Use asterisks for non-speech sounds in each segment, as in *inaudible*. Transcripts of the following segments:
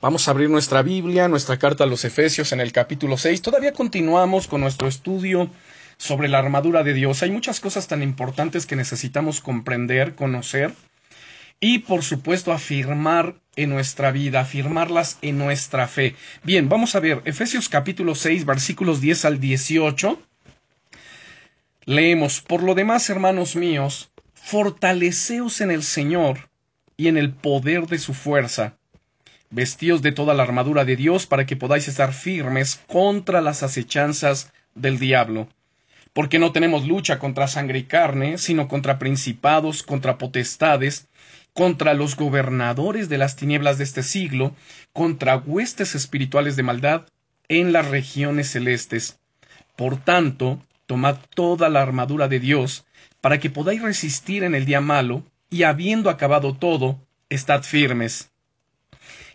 Vamos a abrir nuestra Biblia, nuestra carta a los Efesios en el capítulo 6. Todavía continuamos con nuestro estudio sobre la armadura de Dios. Hay muchas cosas tan importantes que necesitamos comprender, conocer y por supuesto afirmar en nuestra vida, afirmarlas en nuestra fe. Bien, vamos a ver Efesios capítulo 6 versículos 10 al 18. Leemos, por lo demás, hermanos míos, fortaleceos en el Señor y en el poder de su fuerza vestíos de toda la armadura de Dios para que podáis estar firmes contra las acechanzas del diablo. Porque no tenemos lucha contra sangre y carne, sino contra principados, contra potestades, contra los gobernadores de las tinieblas de este siglo, contra huestes espirituales de maldad en las regiones celestes. Por tanto, tomad toda la armadura de Dios, para que podáis resistir en el día malo, y habiendo acabado todo, estad firmes.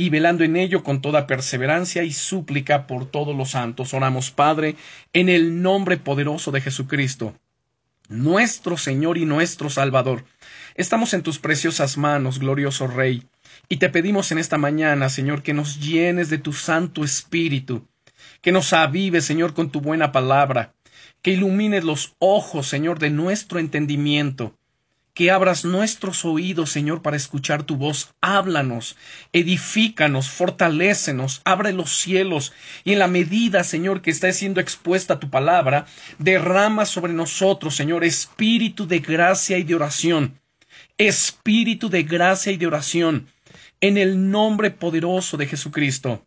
y velando en ello con toda perseverancia y súplica por todos los santos. Oramos, Padre, en el nombre poderoso de Jesucristo, nuestro Señor y nuestro Salvador. Estamos en tus preciosas manos, glorioso Rey, y te pedimos en esta mañana, Señor, que nos llenes de tu Santo Espíritu, que nos avive, Señor, con tu buena palabra, que ilumines los ojos, Señor, de nuestro entendimiento, que abras nuestros oídos, Señor, para escuchar tu voz. Háblanos, edifícanos, fortalécenos, abre los cielos y en la medida, Señor, que está siendo expuesta tu palabra, derrama sobre nosotros, Señor, espíritu de gracia y de oración. Espíritu de gracia y de oración. En el nombre poderoso de Jesucristo.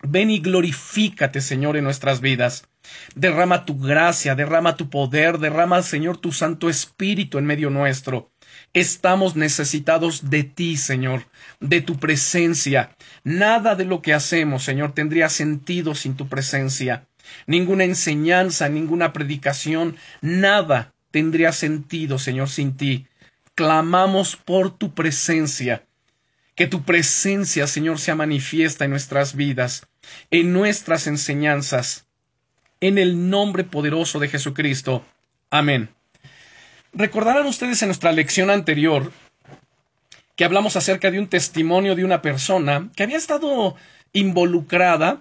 Ven y glorifícate, Señor, en nuestras vidas. Derrama tu gracia, derrama tu poder, derrama, Señor, tu Santo Espíritu en medio nuestro. Estamos necesitados de ti, Señor, de tu presencia. Nada de lo que hacemos, Señor, tendría sentido sin tu presencia. Ninguna enseñanza, ninguna predicación, nada tendría sentido, Señor, sin ti. Clamamos por tu presencia. Que tu presencia, Señor, sea manifiesta en nuestras vidas, en nuestras enseñanzas en el nombre poderoso de Jesucristo. Amén. Recordarán ustedes en nuestra lección anterior que hablamos acerca de un testimonio de una persona que había estado involucrada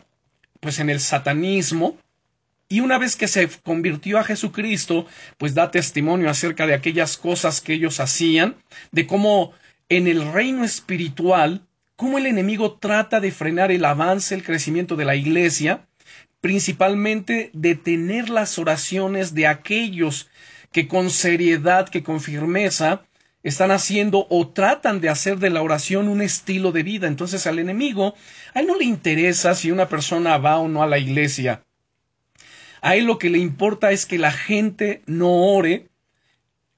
pues en el satanismo y una vez que se convirtió a Jesucristo, pues da testimonio acerca de aquellas cosas que ellos hacían, de cómo en el reino espiritual, cómo el enemigo trata de frenar el avance, el crecimiento de la iglesia, principalmente detener las oraciones de aquellos que con seriedad, que con firmeza están haciendo o tratan de hacer de la oración un estilo de vida. Entonces al enemigo, a él no le interesa si una persona va o no a la iglesia. A él lo que le importa es que la gente no ore,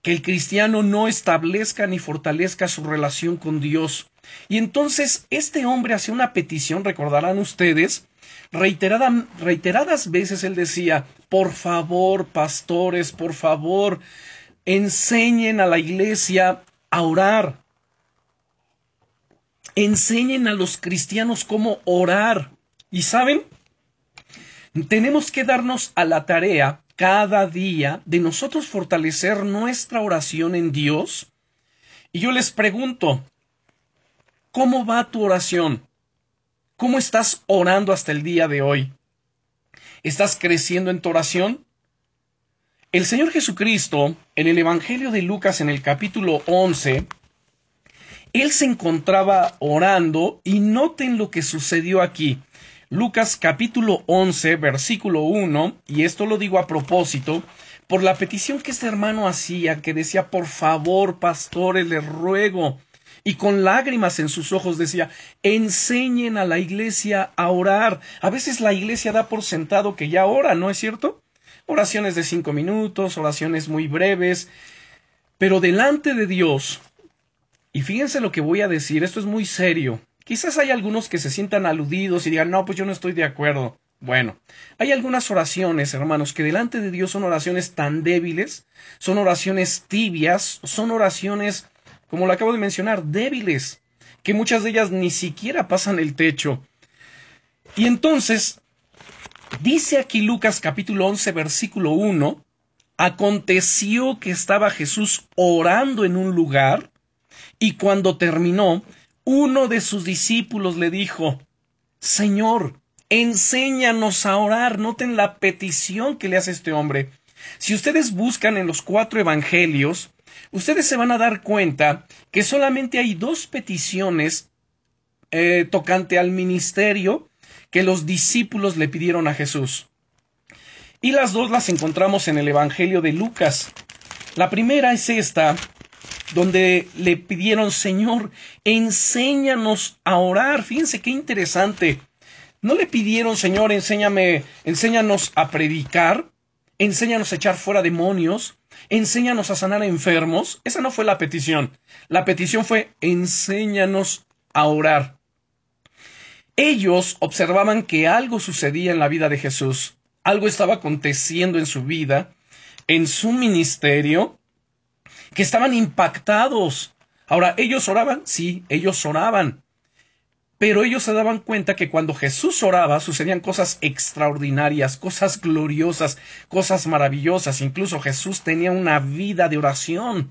que el cristiano no establezca ni fortalezca su relación con Dios. Y entonces este hombre hace una petición, recordarán ustedes, reiteradas veces él decía, por favor, pastores, por favor, enseñen a la iglesia a orar. Enseñen a los cristianos cómo orar. Y saben, tenemos que darnos a la tarea cada día de nosotros fortalecer nuestra oración en Dios. Y yo les pregunto, ¿cómo va tu oración? ¿Cómo estás orando hasta el día de hoy? ¿Estás creciendo en tu oración? El Señor Jesucristo, en el Evangelio de Lucas, en el capítulo 11, Él se encontraba orando y noten lo que sucedió aquí. Lucas capítulo 11, versículo 1, y esto lo digo a propósito, por la petición que este hermano hacía, que decía, por favor, pastores, les ruego, y con lágrimas en sus ojos decía, enseñen a la iglesia a orar. A veces la iglesia da por sentado que ya ora, ¿no es cierto? Oraciones de cinco minutos, oraciones muy breves, pero delante de Dios, y fíjense lo que voy a decir, esto es muy serio, Quizás hay algunos que se sientan aludidos y digan, no, pues yo no estoy de acuerdo. Bueno, hay algunas oraciones, hermanos, que delante de Dios son oraciones tan débiles, son oraciones tibias, son oraciones, como lo acabo de mencionar, débiles, que muchas de ellas ni siquiera pasan el techo. Y entonces, dice aquí Lucas capítulo 11, versículo 1, aconteció que estaba Jesús orando en un lugar, y cuando terminó, uno de sus discípulos le dijo, Señor, enséñanos a orar. Noten la petición que le hace este hombre. Si ustedes buscan en los cuatro evangelios, ustedes se van a dar cuenta que solamente hay dos peticiones eh, tocante al ministerio que los discípulos le pidieron a Jesús. Y las dos las encontramos en el Evangelio de Lucas. La primera es esta, donde le pidieron, Señor, enséñanos a orar. Fíjense qué interesante. ¿No le pidieron, Señor, enséñame, enséñanos a predicar? Enséñanos a echar fuera demonios. Enséñanos a sanar enfermos. Esa no fue la petición. La petición fue, enséñanos a orar. Ellos observaban que algo sucedía en la vida de Jesús. Algo estaba aconteciendo en su vida, en su ministerio, que estaban impactados. Ahora, ¿ellos oraban? Sí, ellos oraban. Pero ellos se daban cuenta que cuando Jesús oraba sucedían cosas extraordinarias, cosas gloriosas, cosas maravillosas. Incluso Jesús tenía una vida de oración.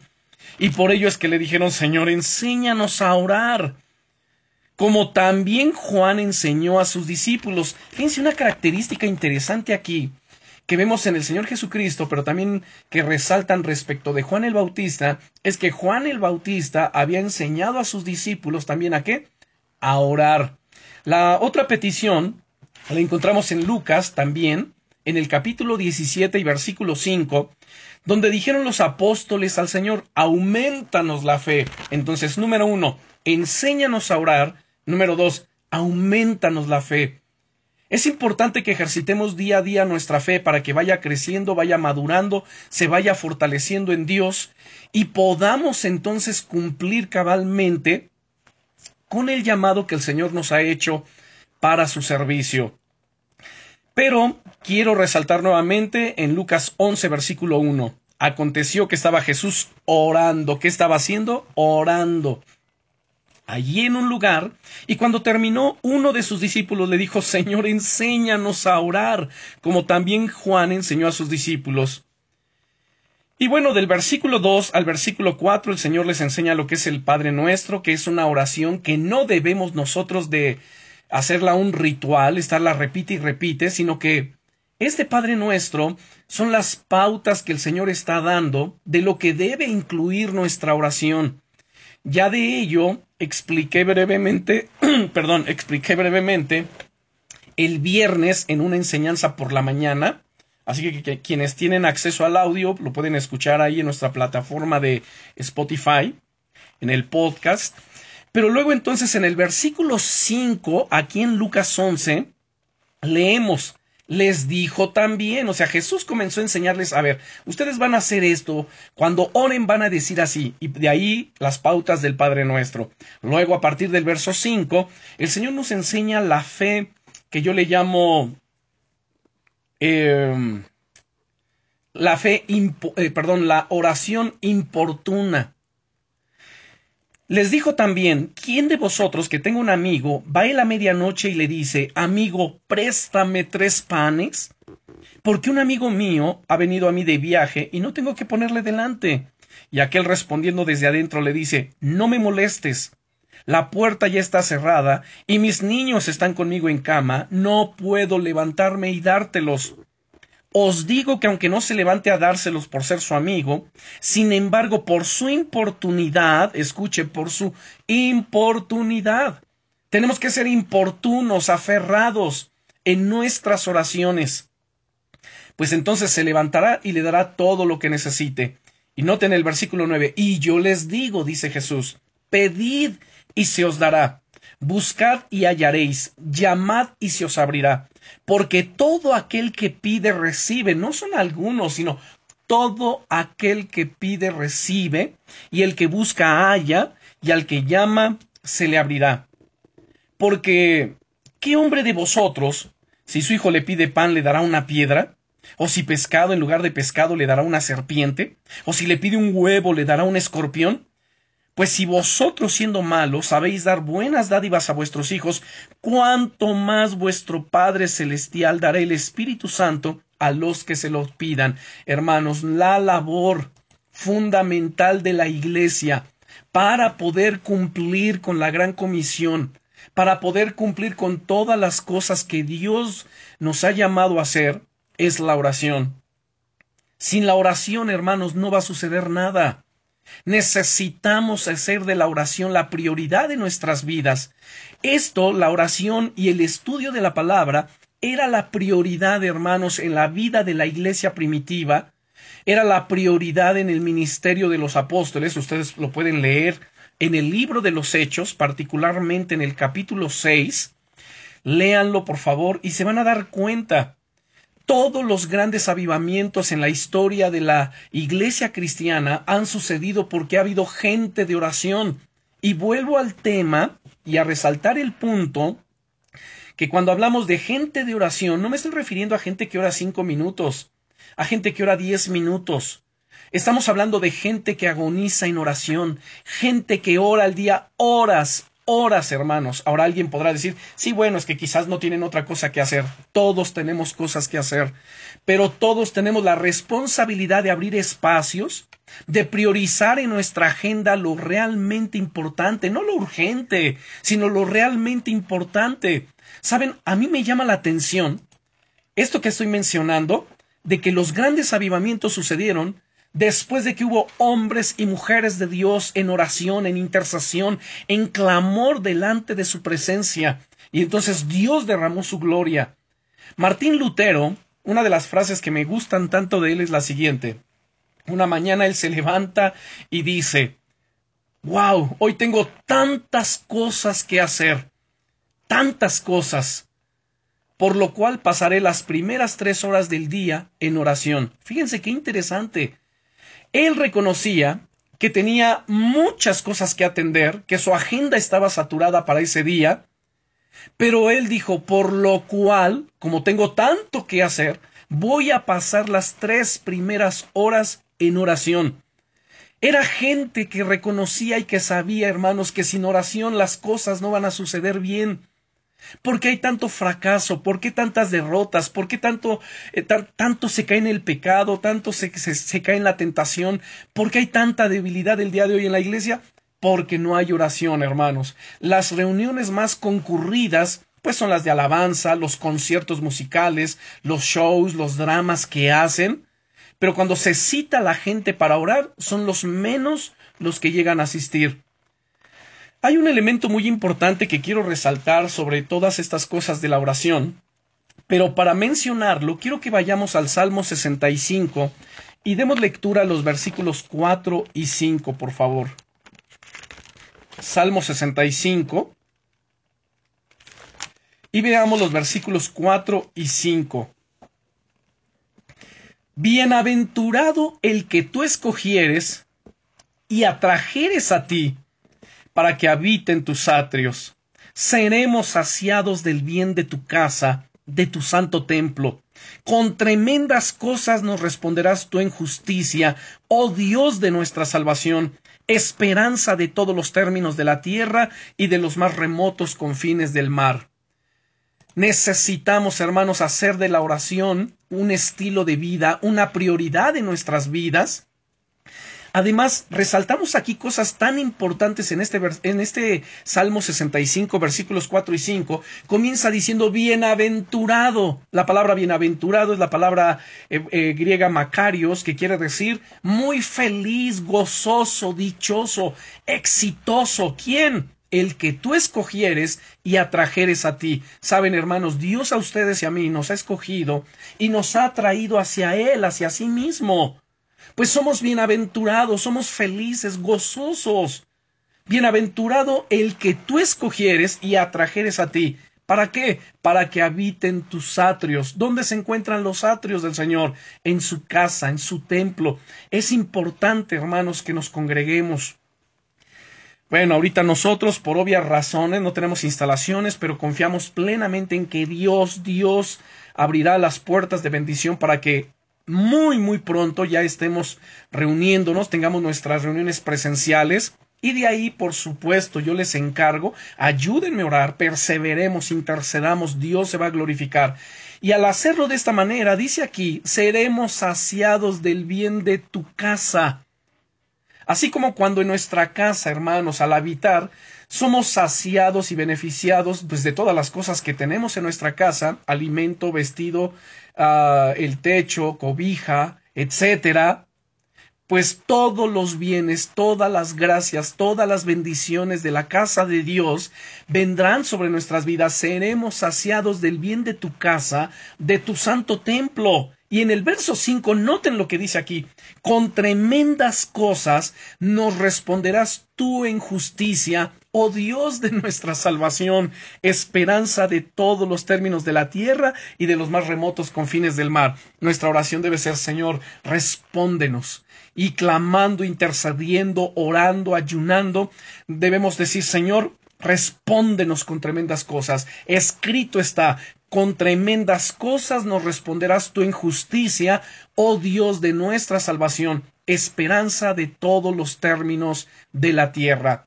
Y por ello es que le dijeron, Señor, enséñanos a orar. Como también Juan enseñó a sus discípulos. Fíjense una característica interesante aquí que vemos en el Señor Jesucristo, pero también que resaltan respecto de Juan el Bautista, es que Juan el Bautista había enseñado a sus discípulos también a qué? A orar. La otra petición la encontramos en Lucas también, en el capítulo 17 y versículo 5, donde dijeron los apóstoles al Señor, aumentanos la fe. Entonces, número uno, enséñanos a orar. Número dos, aumentanos la fe. Es importante que ejercitemos día a día nuestra fe para que vaya creciendo, vaya madurando, se vaya fortaleciendo en Dios y podamos entonces cumplir cabalmente con el llamado que el Señor nos ha hecho para su servicio. Pero quiero resaltar nuevamente en Lucas 11, versículo 1. Aconteció que estaba Jesús orando. ¿Qué estaba haciendo? Orando. Allí en un lugar, y cuando terminó, uno de sus discípulos le dijo, Señor, enséñanos a orar, como también Juan enseñó a sus discípulos. Y bueno, del versículo 2 al versículo 4 el Señor les enseña lo que es el Padre Nuestro, que es una oración que no debemos nosotros de hacerla un ritual, estarla repite y repite, sino que este Padre Nuestro son las pautas que el Señor está dando de lo que debe incluir nuestra oración. Ya de ello expliqué brevemente, *clears throat* perdón, expliqué brevemente el viernes en una enseñanza por la mañana, Así que, quienes tienen acceso al audio lo pueden escuchar ahí en nuestra plataforma de Spotify, en el podcast. Pero luego entonces en el versículo 5, aquí en Lucas 11, leemos, les dijo también, o sea, Jesús comenzó a enseñarles, a ver, ustedes van a hacer esto, cuando oren van a decir así, y de ahí las pautas del Padre Nuestro. Luego, a partir del verso 5, el Señor nos enseña la fe que yo le llamo Em, la fe, eh, perdón, la oración importuna. Les dijo también, ¿quién de vosotros que tenga un amigo va a la medianoche y le dice, amigo, préstame tres panes? Porque un amigo mío ha venido a mí de viaje y no tengo que ponerle delante. Y aquel respondiendo desde adentro le dice, no me molestes, la puerta ya está cerrada y mis niños están conmigo en cama, no puedo levantarme y dártelos. Os digo que aunque no se levante a dárselos por ser su amigo, sin embargo, por su importunidad, escuche, por su importunidad, tenemos que ser importunos, aferrados en nuestras oraciones. Pues entonces se levantará y le dará todo lo que necesite. Y noten el versículo 9, y yo les digo, dice Jesús, pedid y se os dará. Buscad y hallaréis, llamad y se os abrirá. Porque todo aquel que pide recibe, no son algunos, sino todo aquel que pide recibe, y el que busca halla, y al que llama se le abrirá. Porque, ¿qué hombre de vosotros, si su hijo le pide pan, le dará una piedra? ¿O si pescado en lugar de pescado le dará una serpiente? ¿O si le pide un huevo le dará un escorpión? Pues si vosotros siendo malos sabéis dar buenas dádivas a vuestros hijos, cuánto más vuestro Padre Celestial dará el Espíritu Santo a los que se lo pidan. Hermanos, la labor fundamental de la Iglesia para poder cumplir con la gran comisión, para poder cumplir con todas las cosas que Dios nos ha llamado a hacer, es la oración. Sin la oración, hermanos, no va a suceder nada. Necesitamos hacer de la oración la prioridad de nuestras vidas. Esto, la oración y el estudio de la palabra, era la prioridad, hermanos, en la vida de la iglesia primitiva, era la prioridad en el ministerio de los apóstoles, ustedes lo pueden leer en el libro de los Hechos, particularmente en el capítulo 6, léanlo por favor y se van a dar cuenta todos los grandes avivamientos en la historia de la iglesia cristiana han sucedido porque ha habido gente de oración. Y vuelvo al tema y a resaltar el punto que cuando hablamos de gente de oración, no me estoy refiriendo a gente que ora cinco minutos, a gente que ora diez minutos. Estamos hablando de gente que agoniza en oración, gente que ora al día horas, horas, hermanos. Ahora alguien podrá decir, sí, bueno, es que quizás no tienen otra cosa que hacer. Todos tenemos cosas que hacer, pero todos tenemos la responsabilidad de abrir espacios, de priorizar en nuestra agenda lo realmente importante, no lo urgente, sino lo realmente importante. Saben, a mí me llama la atención esto que estoy mencionando, de que los grandes avivamientos sucedieron después de que hubo hombres y mujeres de Dios en oración, en intercesión, en clamor delante de su presencia, y entonces Dios derramó su gloria. Martín Lutero, una de las frases que me gustan tanto de él es la siguiente. Una mañana él se levanta y dice, Wow, hoy tengo tantas cosas que hacer, tantas cosas, por lo cual pasaré las primeras tres horas del día en oración. Fíjense qué interesante. Él reconocía que tenía muchas cosas que atender, que su agenda estaba saturada para ese día, pero él dijo, por lo cual, como tengo tanto que hacer, voy a pasar las tres primeras horas en oración. Era gente que reconocía y que sabía, hermanos, que sin oración las cosas no van a suceder bien. ¿Por qué hay tanto fracaso? ¿Por qué tantas derrotas? ¿Por qué tanto, eh, tanto se cae en el pecado? ¿Tanto se, se cae en la tentación? ¿Por qué hay tanta debilidad el día de hoy en la iglesia? Porque no hay oración, hermanos. Las reuniones más concurridas pues son las de alabanza, los conciertos musicales, los shows, los dramas que hacen. Pero cuando se cita a la gente para orar, son los menos los que llegan a asistir. Hay un elemento muy importante que quiero resaltar sobre todas estas cosas de la oración, pero para mencionarlo quiero que vayamos al Salmo 65 y demos lectura a los versículos 4 y 5, por favor. Salmo 65 y veamos los versículos 4 y 5. Bienaventurado el que tú escogieres y atrajeres a ti para que habiten tus atrios. Seremos saciados del bien de tu casa, de tu santo templo. Con tremendas cosas nos responderás tú en justicia, oh Dios de nuestra salvación, esperanza de todos los términos de la tierra y de los más remotos confines del mar. Necesitamos, hermanos, hacer de la oración un estilo de vida, una prioridad en nuestras vidas, Además, resaltamos aquí cosas tan importantes en este, en este Salmo 65, versículos 4 y 5. Comienza diciendo bienaventurado. La palabra bienaventurado es la palabra eh, eh, griega macarios, que quiere decir muy feliz, gozoso, dichoso, exitoso. ¿Quién? el que tú escogieres y atrajeres a ti. Saben, hermanos, Dios a ustedes y a mí nos ha escogido y nos ha traído hacia Él, hacia sí mismo pues somos bienaventurados, somos felices, gozosos. Bienaventurado el que tú escogieres y atrajeres a ti. ¿Para qué? Para que habiten tus atrios. ¿Dónde se encuentran los atrios del Señor? En su casa, en su templo. Es importante, hermanos, que nos congreguemos. Bueno, ahorita nosotros, por obvias razones, no tenemos instalaciones, pero confiamos plenamente en que Dios, Dios abrirá las puertas de bendición para que muy, muy pronto ya estemos reuniéndonos, tengamos nuestras reuniones presenciales. Y de ahí, por supuesto, yo les encargo, ayúdenme a orar, perseveremos, intercedamos, Dios se va a glorificar. Y al hacerlo de esta manera, dice aquí, seremos saciados del bien de tu casa. Así como cuando en nuestra casa, hermanos, al habitar, somos saciados y beneficiados pues, de todas las cosas que tenemos en nuestra casa, alimento, vestido, uh, el techo, cobija, etcétera, pues todos los bienes, todas las gracias, todas las bendiciones de la casa de Dios vendrán sobre nuestras vidas. Seremos saciados del bien de tu casa, de tu santo templo. Y en el verso 5, noten lo que dice aquí, con tremendas cosas nos responderás tú en justicia, oh Dios de nuestra salvación, esperanza de todos los términos de la tierra y de los más remotos confines del mar. Nuestra oración debe ser, Señor, respóndenos. Y clamando, intercediendo, orando, ayunando, debemos decir, Señor, respóndenos con tremendas cosas. Escrito está, con tremendas cosas nos responderás tú en justicia, oh Dios de nuestra salvación, esperanza de todos los términos de la tierra.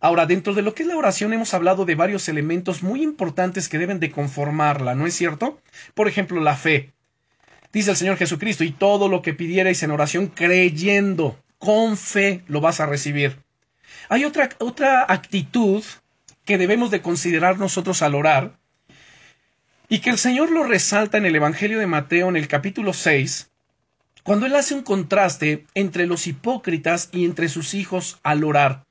Ahora, dentro de lo que es la oración hemos hablado de varios elementos muy importantes que deben de conformarla, ¿no es cierto? Por ejemplo, la fe. Dice el Señor Jesucristo, y todo lo que pidierais en oración creyendo, con fe, lo vas a recibir. Hay otra, otra actitud que debemos de considerar nosotros al orar, y que el Señor lo resalta en el Evangelio de Mateo en el capítulo 6, cuando él hace un contraste entre los hipócritas y entre sus hijos al orar.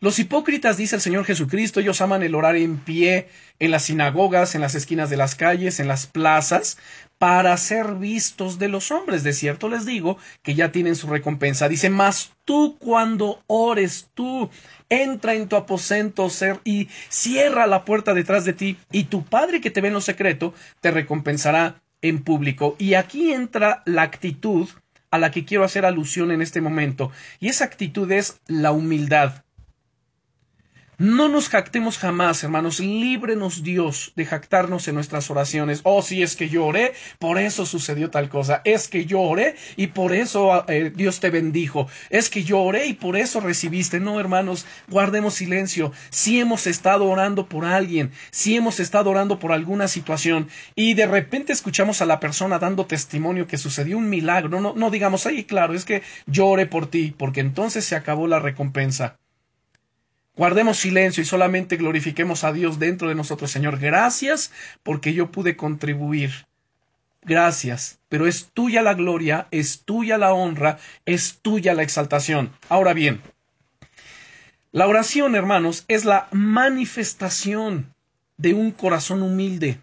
Los hipócritas, dice el Señor Jesucristo, ellos aman el orar en pie, en las sinagogas, en las esquinas de las calles, en las plazas, para ser vistos de los hombres. De cierto les digo que ya tienen su recompensa. Dice, mas tú cuando ores, tú entra en tu aposento y cierra la puerta detrás de ti y tu Padre que te ve en lo secreto te recompensará en público. Y aquí entra la actitud a la que quiero hacer alusión en este momento y esa actitud es la humildad. No nos jactemos jamás, hermanos. Líbrenos Dios de jactarnos en nuestras oraciones. Oh, sí, es que yo oré, por eso sucedió tal cosa. Es que yo oré y por eso eh, Dios te bendijo. Es que yo oré y por eso recibiste. No, hermanos, guardemos silencio. Si hemos estado orando por alguien, si hemos estado orando por alguna situación y de repente escuchamos a la persona dando testimonio que sucedió un milagro, no, no digamos, ay, claro, es que yo oré por ti, porque entonces se acabó la recompensa. Guardemos silencio y solamente glorifiquemos a Dios dentro de nosotros. Señor, gracias porque yo pude contribuir. Gracias, pero es tuya la gloria, es tuya la honra, es tuya la exaltación. Ahora bien, la oración, hermanos, es la manifestación de un corazón humilde.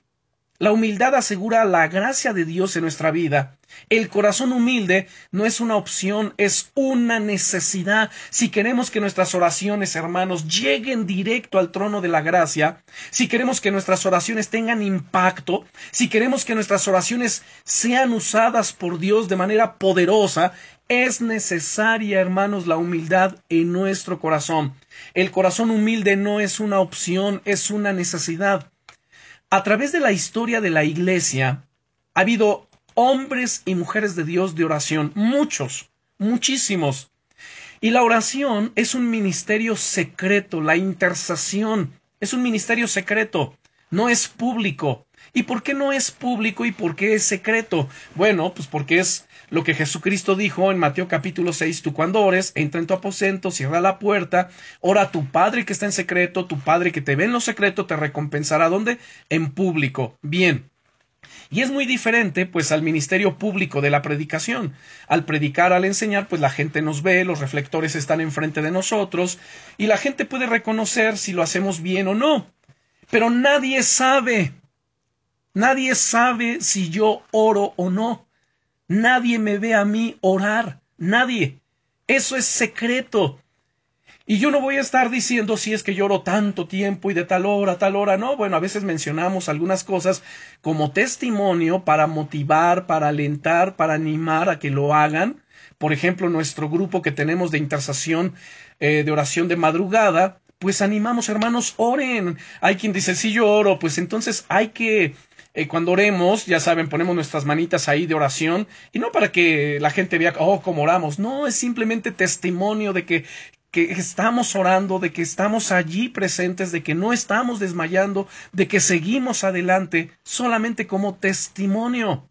La humildad asegura la gracia de Dios en nuestra vida. El corazón humilde no es una opción, es una necesidad. Si queremos que nuestras oraciones, hermanos, lleguen directo al trono de la gracia, si queremos que nuestras oraciones tengan impacto, si queremos que nuestras oraciones sean usadas por Dios de manera poderosa, es necesaria, hermanos, la humildad en nuestro corazón. El corazón humilde no es una opción, es una necesidad. A través de la historia de la Iglesia ha habido hombres y mujeres de Dios de oración, muchos, muchísimos. Y la oración es un ministerio secreto, la intercesión es un ministerio secreto, no es público. ¿Y por qué no es público y por qué es secreto? Bueno, pues porque es lo que Jesucristo dijo en Mateo capítulo 6, tú cuando ores, entra en tu aposento, cierra la puerta, ora a tu Padre que está en secreto, tu Padre que te ve en lo secreto te recompensará ¿dónde? En público. Bien. Y es muy diferente, pues, al ministerio público de la predicación. Al predicar, al enseñar, pues la gente nos ve, los reflectores están enfrente de nosotros, y la gente puede reconocer si lo hacemos bien o no. Pero nadie sabe. Nadie sabe si yo oro o no. Nadie me ve a mí orar. Nadie. Eso es secreto. Y yo no voy a estar diciendo si es que lloro tanto tiempo y de tal hora, tal hora, no. Bueno, a veces mencionamos algunas cosas como testimonio para motivar, para alentar, para animar a que lo hagan. Por ejemplo, nuestro grupo que tenemos de intercesión eh, de oración de madrugada, pues animamos, hermanos, oren. Hay quien dice, si yo oro, pues entonces hay que eh, cuando oremos, ya saben, ponemos nuestras manitas ahí de oración, y no para que la gente vea, oh, cómo oramos, no, es simplemente testimonio de que, que estamos orando, de que estamos allí presentes, de que no estamos desmayando, de que seguimos adelante, solamente como testimonio.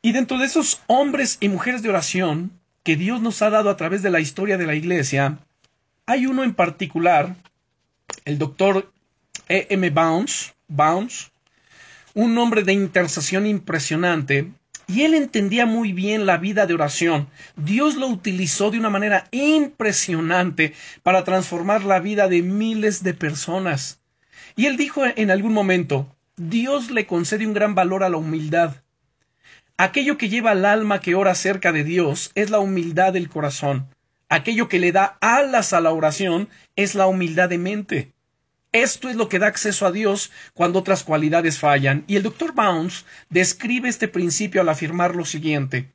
Y dentro de esos hombres y mujeres de oración que Dios nos ha dado a través de la historia de la Iglesia, hay uno en particular, el doctor E. M. Bounds, Bounds, un hombre de intercesión impresionante, y él entendía muy bien la vida de oración. Dios lo utilizó de una manera impresionante para transformar la vida de miles de personas. Y él dijo en algún momento, Dios le concede un gran valor a la humildad. Aquello que lleva al alma que ora cerca de Dios es la humildad del corazón. Aquello que le da alas a la oración es la humildad de mente. Esto es lo que da acceso a Dios cuando otras cualidades fallan. Y el doctor Bounds describe este principio al afirmar lo siguiente.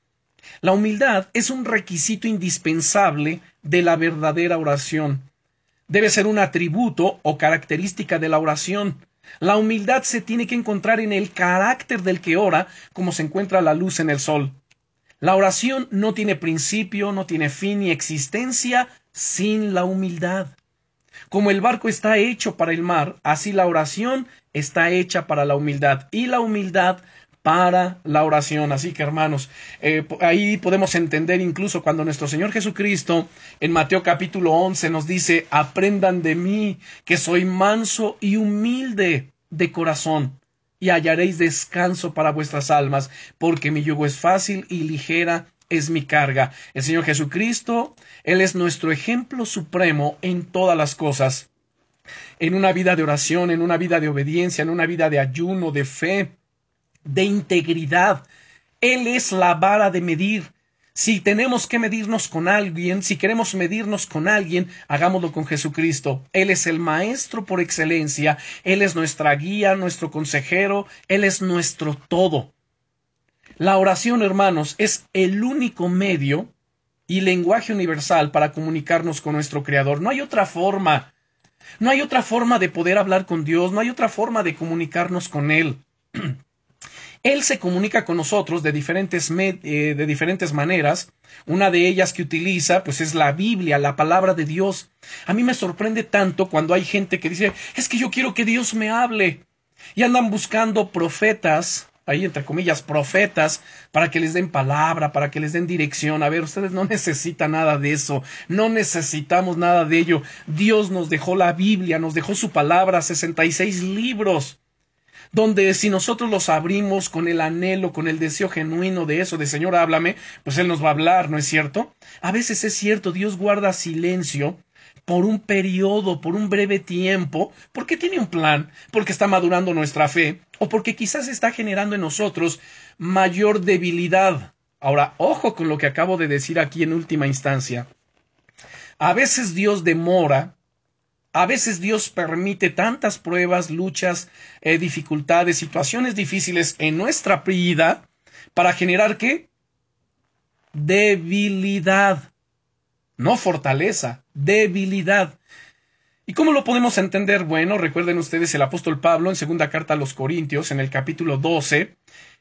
La humildad es un requisito indispensable de la verdadera oración. Debe ser un atributo o característica de la oración. La humildad se tiene que encontrar en el carácter del que ora, como se encuentra la luz en el sol. La oración no tiene principio, no tiene fin ni existencia sin la humildad. Como el barco está hecho para el mar, así la oración está hecha para la humildad y la humildad para la oración. Así que hermanos, eh, ahí podemos entender incluso cuando nuestro Señor Jesucristo en Mateo capítulo 11 nos dice, aprendan de mí que soy manso y humilde de corazón y hallaréis descanso para vuestras almas, porque mi yugo es fácil y ligera es mi carga. El Señor Jesucristo, Él es nuestro ejemplo supremo en todas las cosas. En una vida de oración, en una vida de obediencia, en una vida de ayuno, de fe, de integridad. Él es la vara de medir. Si tenemos que medirnos con alguien, si queremos medirnos con alguien, hagámoslo con Jesucristo. Él es el Maestro por excelencia, Él es nuestra guía, nuestro consejero, Él es nuestro todo. La oración, hermanos, es el único medio y lenguaje universal para comunicarnos con nuestro Creador. No hay otra forma. No hay otra forma de poder hablar con Dios, no hay otra forma de comunicarnos con Él. *clears throat* Él se comunica con nosotros de diferentes, eh, de diferentes maneras. Una de ellas que utiliza, pues es la Biblia, la palabra de Dios. A mí me sorprende tanto cuando hay gente que dice, es que yo quiero que Dios me hable. Y andan buscando profetas, ahí entre comillas, profetas, para que les den palabra, para que les den dirección. A ver, ustedes no *laughs* necesitan nada de eso, no necesitamos nada de ello. Dios nos dejó la Biblia, nos dejó su palabra, 66 libros, donde si nosotros los abrimos con el anhelo, con el deseo genuino de eso, de Señor, háblame, pues Él nos va a hablar, ¿no es cierto? A veces es cierto, Dios guarda silencio por un periodo, por un breve tiempo, porque tiene un plan, porque está madurando nuestra fe, o porque quizás está generando en nosotros mayor debilidad. Ahora, ojo con lo que acabo de decir aquí en última instancia. A veces Dios demora, a veces Dios permite tantas pruebas, luchas, eh, dificultades, situaciones difíciles en nuestra vida para generar qué? Debilidad no fortaleza, debilidad. ¿Y cómo lo podemos entender? Bueno, recuerden ustedes el apóstol Pablo en segunda carta a los Corintios, en el capítulo 12,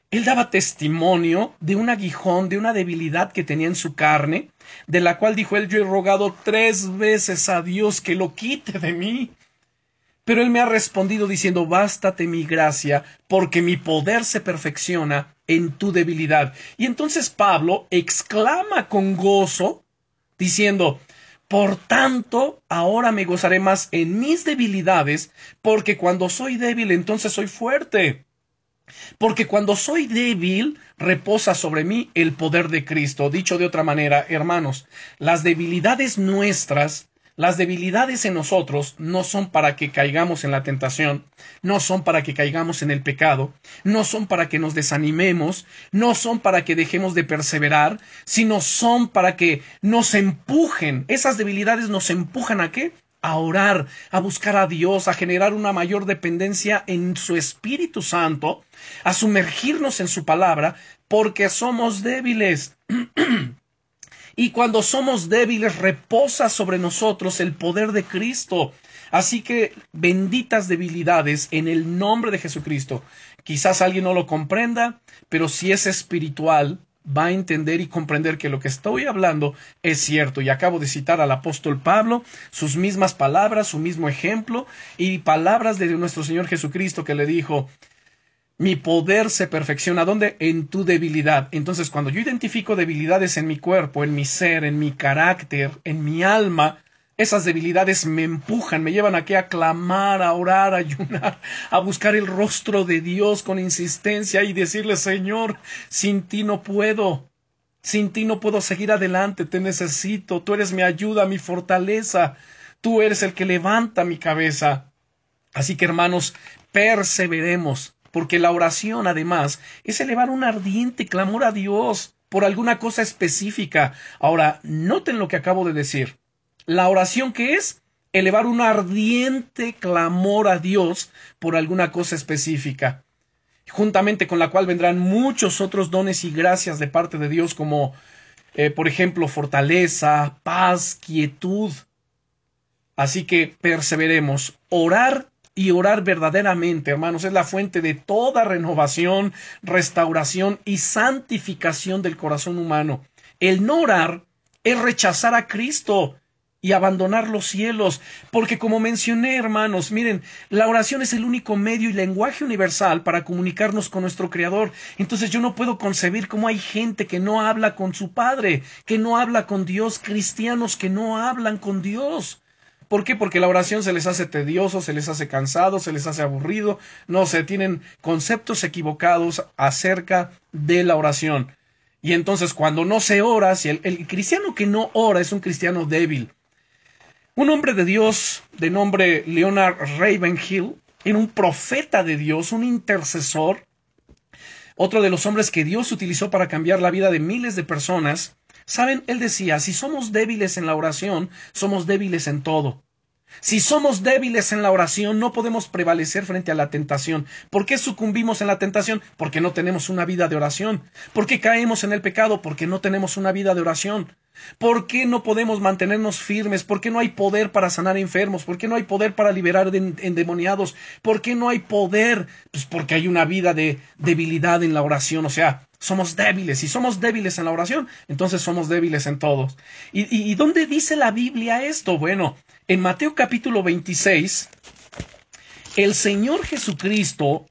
él daba testimonio de un aguijón, de una debilidad que tenía en su carne, de la cual dijo él, yo he rogado tres veces a Dios que lo quite de mí. Pero él me ha respondido diciendo, bástate mi gracia, porque mi poder se perfecciona en tu debilidad. Y entonces Pablo exclama con gozo diciendo, por tanto, ahora me gozaré más en mis debilidades, porque cuando soy débil entonces soy fuerte. Porque cuando soy débil, reposa sobre mí el poder de Cristo. Dicho de otra manera, hermanos, las debilidades nuestras Las debilidades en nosotros no son para que caigamos en la tentación, no son para que caigamos en el pecado, no son para que nos desanimemos, no son para que dejemos de perseverar, sino son para que nos empujen. Esas debilidades nos empujan a qué? a orar, a buscar a Dios, a generar una mayor dependencia en su Espíritu Santo, a sumergirnos en su palabra, porque somos débiles. *clears throat* Y cuando somos débiles, reposa sobre nosotros el poder de Cristo. Así que benditas debilidades en el nombre de Jesucristo. Quizás alguien no lo comprenda, pero si es espiritual, va a entender y comprender que lo que estoy hablando es cierto. Y acabo de citar al apóstol Pablo, sus mismas palabras, su mismo ejemplo y palabras de nuestro Señor Jesucristo que le dijo, mi poder se perfecciona. ¿Dónde? En tu debilidad. Entonces, cuando yo identifico debilidades en mi cuerpo, en mi ser, en mi carácter, en mi alma, esas debilidades me empujan, me llevan aquí a clamar, a orar, a ayunar, *laughs* a buscar el rostro de Dios con insistencia y decirle, Señor, sin ti no puedo. Sin ti no puedo seguir adelante, te necesito, tú eres mi ayuda, mi fortaleza, tú eres el que levanta mi cabeza. Así que hermanos, perseveremos, porque la oración, además, es elevar un ardiente clamor a Dios por alguna cosa específica. Ahora, noten lo que acabo de decir. La oración que es elevar un ardiente clamor a Dios por alguna cosa específica, juntamente con la cual vendrán muchos otros dones y gracias de parte de Dios como, eh, por ejemplo, fortaleza, paz, quietud. Así que perseveremos. Orar y orar verdaderamente, hermanos, es la fuente de toda renovación, restauración y santificación del corazón humano. El no orar es rechazar a Cristo y abandonar los cielos, porque como mencioné, hermanos, miren, la oración es el único medio y lenguaje universal para comunicarnos con nuestro Creador. Entonces yo no puedo concebir cómo hay gente que no habla con su Padre, que no habla con Dios, cristianos que no hablan con Dios. ¿Por qué? Porque la oración se les hace tedioso, se les hace cansado, se les hace aburrido, no se tienen conceptos equivocados acerca de la oración. Y entonces cuando no se ora, si el, el cristiano que no ora es un cristiano débil. Un hombre de Dios de nombre Leonard Ravenhill era un profeta de Dios, un intercesor, otro de los hombres que Dios utilizó para cambiar la vida de miles de personas, Saben, él decía, si somos débiles en la oración, somos débiles en todo. Si somos débiles en la oración, no podemos prevalecer frente a la tentación. ¿Por qué sucumbimos en la tentación? Porque no tenemos una vida de oración. ¿Por qué caemos en el pecado? Porque no tenemos una vida de oración. ¿Por qué no podemos mantenernos firmes? ¿Por qué no hay poder para sanar enfermos? ¿Por qué no hay poder para liberar endemoniados? ¿Por qué no hay poder? Pues porque hay una vida de debilidad en la oración. O sea, somos débiles. Si somos débiles en la oración, entonces somos débiles en todos. ¿Y, y, dónde dice la Biblia esto? Bueno, en Mateo capítulo 26, el Señor Jesucristo,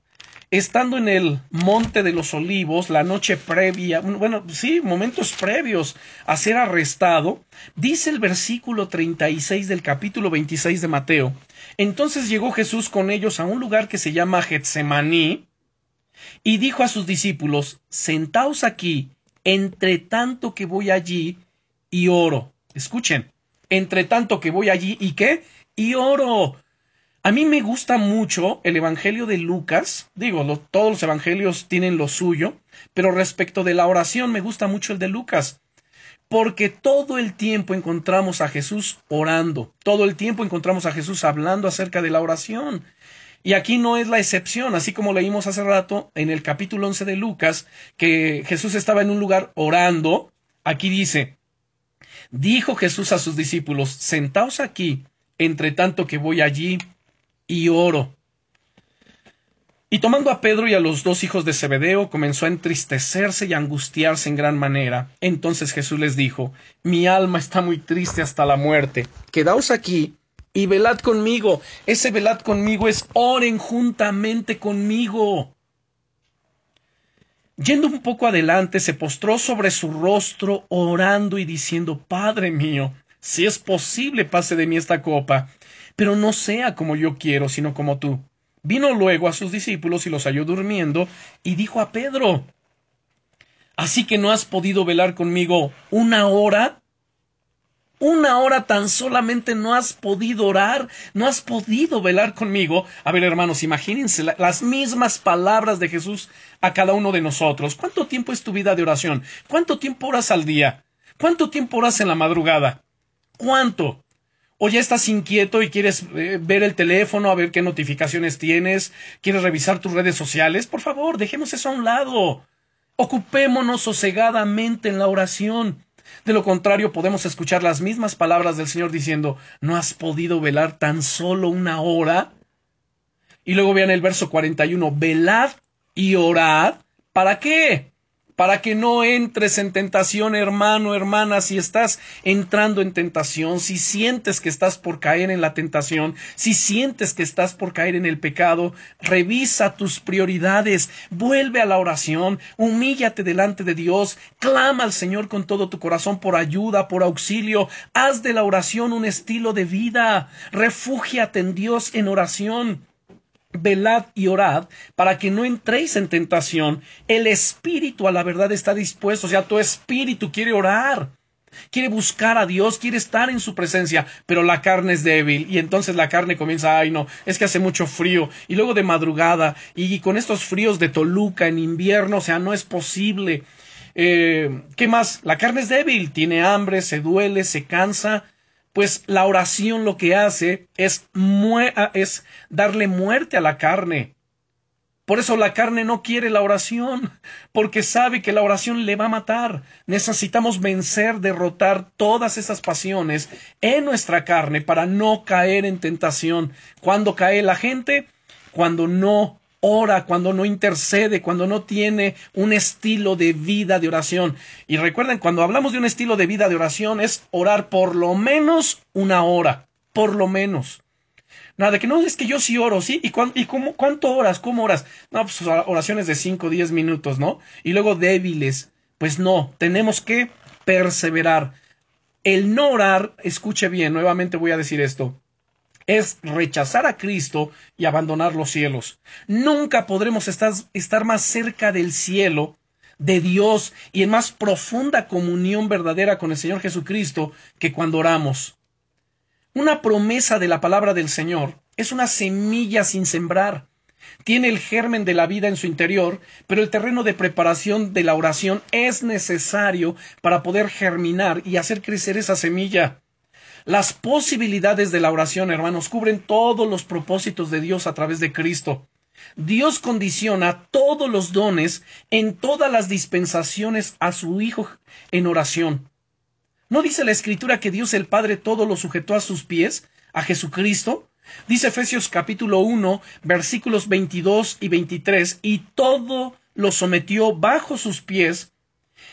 estando en el monte de los olivos, la noche previa, bueno, sí, momentos previos a ser arrestado, dice el versículo 36 del capítulo 26 de Mateo. Entonces llegó Jesús con ellos a un lugar que se llama Getsemaní, y dijo a sus discípulos, Sentaos aquí, entre tanto que voy allí y oro. Escuchen, entre tanto que voy allí y qué? Y oro. A mí me gusta mucho el Evangelio de Lucas, digo, todos los Evangelios tienen lo suyo, pero respecto de la oración me gusta mucho el de Lucas, porque todo el tiempo encontramos a Jesús orando, todo el tiempo encontramos a Jesús hablando acerca de la oración. Y aquí no es la excepción, así como leímos hace rato en el capítulo 11 de Lucas, que Jesús estaba en un lugar orando, aquí dice, dijo Jesús a sus discípulos, sentaos aquí, entre tanto que voy allí y oro. Y tomando a Pedro y a los dos hijos de Zebedeo, comenzó a entristecerse y angustiarse en gran manera. Entonces Jesús les dijo, Mi alma está muy triste hasta la muerte. Quedaos aquí y velad conmigo. Ese velad conmigo es oren juntamente conmigo. Yendo un poco adelante, se postró sobre su rostro, orando y diciendo, Padre mío, si es posible pase de mí esta copa, pero no sea como yo quiero, sino como tú. Vino luego a sus discípulos y los halló durmiendo, y dijo a Pedro, Así que no has podido velar conmigo una hora. Una hora tan solamente no has podido orar, no has podido velar conmigo. A ver, hermanos, imagínense las mismas palabras de Jesús a cada uno de nosotros. ¿Cuánto tiempo es tu vida de oración? ¿Cuánto tiempo oras al día? ¿Cuánto tiempo oras en la madrugada? ¿Cuánto? ¿O ya estás inquieto y quieres eh, ver el teléfono, a ver qué notificaciones tienes? ¿Quieres revisar tus redes sociales? Por favor, dejemos eso a un lado. Ocupémonos sosegadamente en la oración. De lo contrario, podemos escuchar las mismas palabras del Señor diciendo, ¿no has podido velar tan solo una hora? Y luego vean el verso 41, velad y orad. ¿Para qué? Para que no entres en tentación, hermano, hermana, si estás entrando en tentación, si sientes que estás por caer en la tentación, si sientes que estás por caer en el pecado, revisa tus prioridades, vuelve a la oración, humíllate delante de Dios, clama al Señor con todo tu corazón por ayuda, por auxilio, haz de la oración un estilo de vida, refúgiate en Dios en oración velad y orad para que no entréis en tentación. El espíritu a la verdad está dispuesto, o sea, tu espíritu quiere orar, quiere buscar a Dios, quiere estar en su presencia, pero la carne es débil y entonces la carne comienza, ay no, es que hace mucho frío y luego de madrugada y con estos fríos de Toluca en invierno, o sea, no es posible. Eh, ¿Qué más? La carne es débil, tiene hambre, se duele, se cansa pues la oración lo que hace es, es darle muerte a la carne. Por eso la carne no quiere la oración, *laughs* porque sabe que la oración le va a matar. Necesitamos vencer, derrotar todas esas pasiones en nuestra carne para no caer en tentación. ¿Cuándo cae la gente? Cuando no ora, cuando no intercede, cuando no tiene un estilo de vida de oración. Y recuerden, cuando hablamos de un estilo de vida de oración es orar por lo menos una hora, por lo menos. Nada, que no es que yo sí oro, ¿sí? ¿Y, y cómo, cuánto horas? ¿Cómo horas? No, pues oraciones de 5, 10 minutos, ¿no? Y luego débiles. Pues no, tenemos que perseverar. El no orar, escuche bien, nuevamente voy a decir esto es rechazar a Cristo y abandonar los cielos. Nunca podremos estar, estar, más cerca del cielo, de Dios y en más profunda comunión verdadera con el Señor Jesucristo que cuando oramos. Una promesa de la palabra del Señor es una semilla sin sembrar. Tiene el germen de la vida en su interior, pero el terreno de preparación de la oración es necesario para poder germinar y hacer crecer esa semilla. Las posibilidades de la oración, hermanos, cubren todos los propósitos de Dios a través de Cristo. Dios condiciona todos los dones en todas las dispensaciones a su Hijo en oración. ¿No dice la Escritura que Dios el Padre todo lo sujetó a sus pies, a Jesucristo? Dice Efesios capítulo 1, versículos 22 y 23, y todo lo sometió bajo sus pies,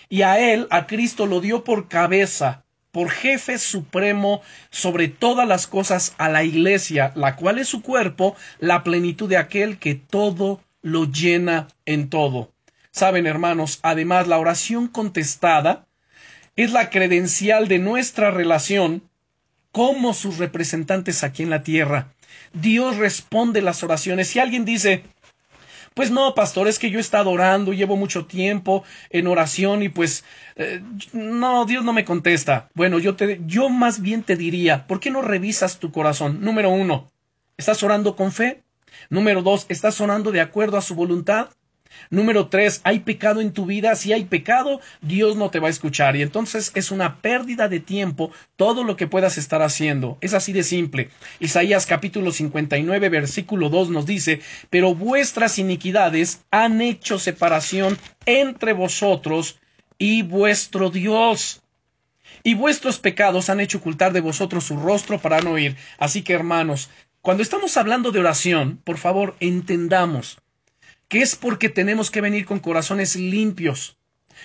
y a él, a Cristo, lo dio por cabeza, por jefe supremo sobre todas las cosas a la iglesia, la cual es su cuerpo, la plenitud de aquel que todo lo llena en todo. Saben, hermanos, además la oración contestada es la credencial de nuestra relación como sus representantes aquí en la tierra. Dios responde las oraciones. Si alguien dice, pues no, pastor, es que yo he estado orando, llevo mucho tiempo en oración y pues eh, no, Dios no me contesta. Bueno, yo te, yo más bien te diría, ¿por qué no revisas tu corazón? Número uno, ¿estás orando con fe? Número dos, ¿estás orando de acuerdo a su voluntad? Número tres, ¿hay pecado en tu vida? Si hay pecado, Dios no te va a escuchar y entonces es una pérdida de tiempo todo lo que puedas estar haciendo. Es así de simple. Isaías capítulo 59 versículo 2 nos dice, pero vuestras iniquidades han hecho separación entre vosotros y vuestro Dios. Y vuestros pecados han hecho ocultar de vosotros su rostro para no oír. Así que hermanos, cuando estamos hablando de oración, por favor, entendamos que es porque tenemos que venir con corazones limpios,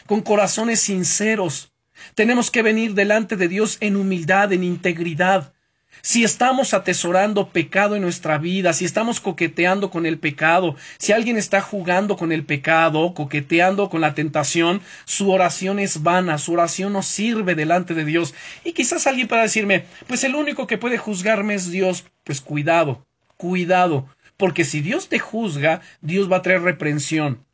con corazones sinceros. Tenemos que venir delante de Dios en humildad, en integridad. Si estamos atesorando pecado en nuestra vida, si estamos coqueteando con el pecado, si alguien está jugando con el pecado, coqueteando con la tentación, su oración es vana, su oración no sirve delante de Dios. Y quizás alguien pueda decirme, pues el único que puede juzgarme es Dios. Pues cuidado, cuidado, porque si Dios te juzga, Dios va a traer reprensión.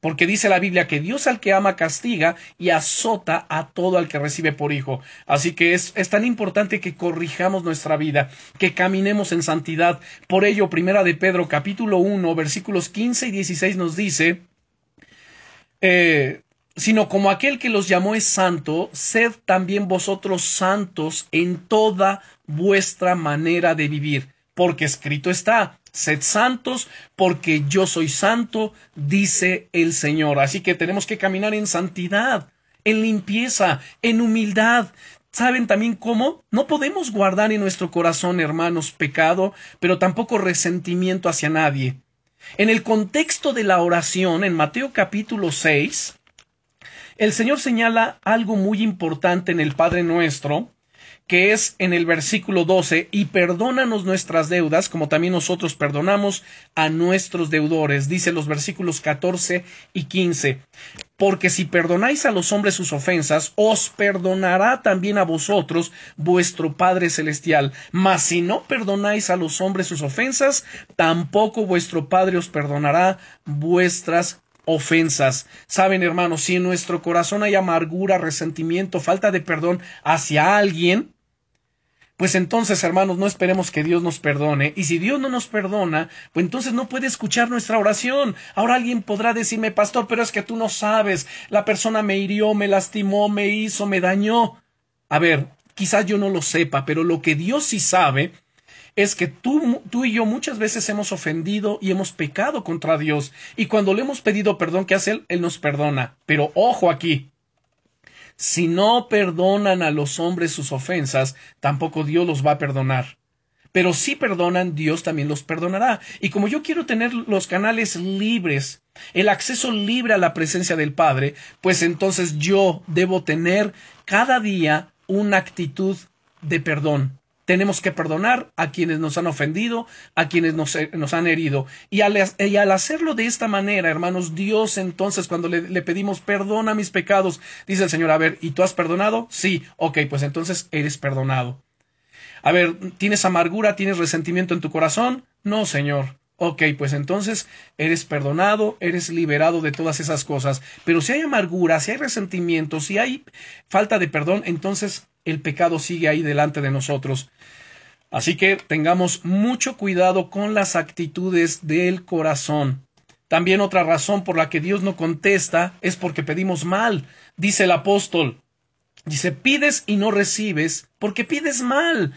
porque dice la Biblia que Dios al que ama castiga y azota a todo al que recibe por hijo. Así que es, es, tan importante que corrijamos nuestra vida, que caminemos en santidad. Por ello, primera de Pedro capítulo 1 versículos 15 y 16 nos dice, eh, sino como aquel que los llamó es santo, sed también vosotros santos en toda vuestra manera de vivir, porque escrito está, Sed santos porque yo soy santo, dice el Señor. Así que tenemos que caminar en santidad, en limpieza, en humildad. ¿Saben también cómo? No podemos guardar en nuestro corazón, hermanos, pecado, pero tampoco resentimiento hacia nadie. En el contexto de la oración, en Mateo capítulo 6, el Señor señala algo muy importante en el Padre Nuestro, que es en el versículo 12, y perdónanos nuestras deudas, como también nosotros perdonamos a nuestros deudores, dice los versículos 14 y 15. Porque si perdonáis a los hombres sus ofensas, os perdonará también a vosotros vuestro Padre Celestial. Mas si no perdonáis a los hombres sus ofensas, tampoco vuestro Padre os perdonará vuestras ofensas. Saben, hermanos, si en nuestro corazón hay amargura, resentimiento, falta de perdón hacia alguien, pues entonces, hermanos, no esperemos que Dios nos perdone. Y si Dios no nos perdona, pues entonces no puede escuchar nuestra oración. Ahora alguien podrá decirme, pastor, pero es que tú no sabes. La persona me hirió, me lastimó, me hizo, me dañó. A ver, quizás yo no lo sepa, pero lo que Dios sí sabe es que tú, tú y yo muchas veces hemos ofendido y hemos pecado contra Dios. Y cuando le hemos pedido perdón, ¿qué hace Él? Él nos perdona. Pero ojo aquí, si no perdonan a los hombres sus ofensas, tampoco Dios los va a perdonar. Pero si perdonan, Dios también los perdonará. Y como yo quiero tener los canales libres, el acceso libre a la presencia del Padre, pues entonces yo debo tener cada día una actitud de perdón. Tenemos que perdonar a quienes nos han ofendido, a quienes nos, eh, han herido. Y al, hacerlo de esta manera, hermanos, Dios entonces cuando le, le, pedimos perdona mis pecados, dice el Señor, a ver, ¿y tú has perdonado? Sí, ok, pues entonces eres perdonado. A ver, ¿tienes amargura, tienes resentimiento en tu corazón? No, Señor. Ok, pues entonces eres perdonado, eres liberado de todas esas cosas. Pero si hay amargura, si hay resentimiento, si hay falta de perdón, entonces el pecado sigue ahí delante de nosotros. Así que tengamos mucho cuidado con las actitudes del corazón. También otra razón por la que Dios no contesta es porque pedimos mal. Dice el apóstol, dice, pides y no recibes porque pides mal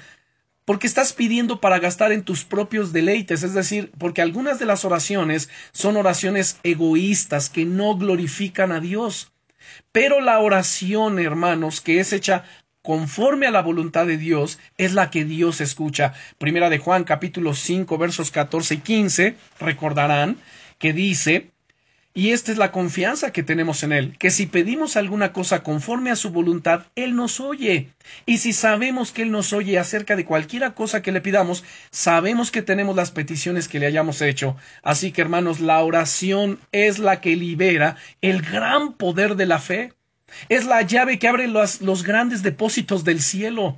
porque estás pidiendo para gastar en tus propios deleites, es decir, porque algunas de las oraciones son oraciones egoístas que no glorifican a Dios. Pero la oración, hermanos, que es hecha conforme a la voluntad de Dios, es la que Dios escucha. Primera de Juan capítulo 5 versos 14 y 15, recordarán que dice, y esta es la confianza que tenemos en Él, que si pedimos alguna cosa conforme a su voluntad, Él nos oye. Y si sabemos que Él nos oye acerca de cualquiera cosa que le pidamos, sabemos que tenemos las peticiones que le hayamos hecho. Así que, hermanos, la oración es la que libera el gran poder de la fe. Es la llave que abre los, los grandes depósitos del cielo.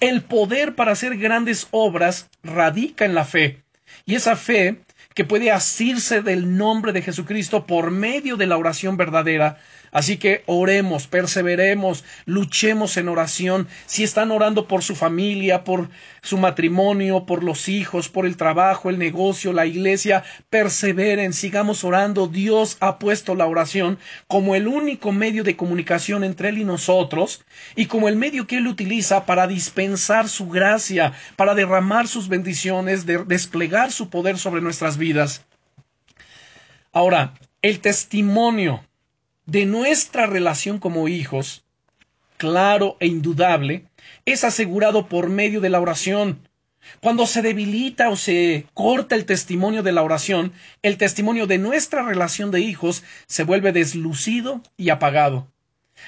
El poder para hacer grandes obras radica en la fe. Y esa fe que puede asirse del nombre de Jesucristo por medio de la oración verdadera. Así que oremos, perseveremos, luchemos en oración. Si están orando por su familia, por su matrimonio, por los hijos, por el trabajo, el negocio, la iglesia, perseveren, sigamos orando. Dios ha puesto la oración como el único medio de comunicación entre Él y nosotros y como el medio que Él utiliza para dispensar su gracia, para derramar sus bendiciones, de desplegar su poder sobre nuestras vidas. Ahora, el testimonio de nuestra relación como hijos, claro e indudable, es asegurado por medio de la oración. Cuando se debilita o se corta el testimonio de la oración, el testimonio de nuestra relación de hijos se vuelve deslucido y apagado.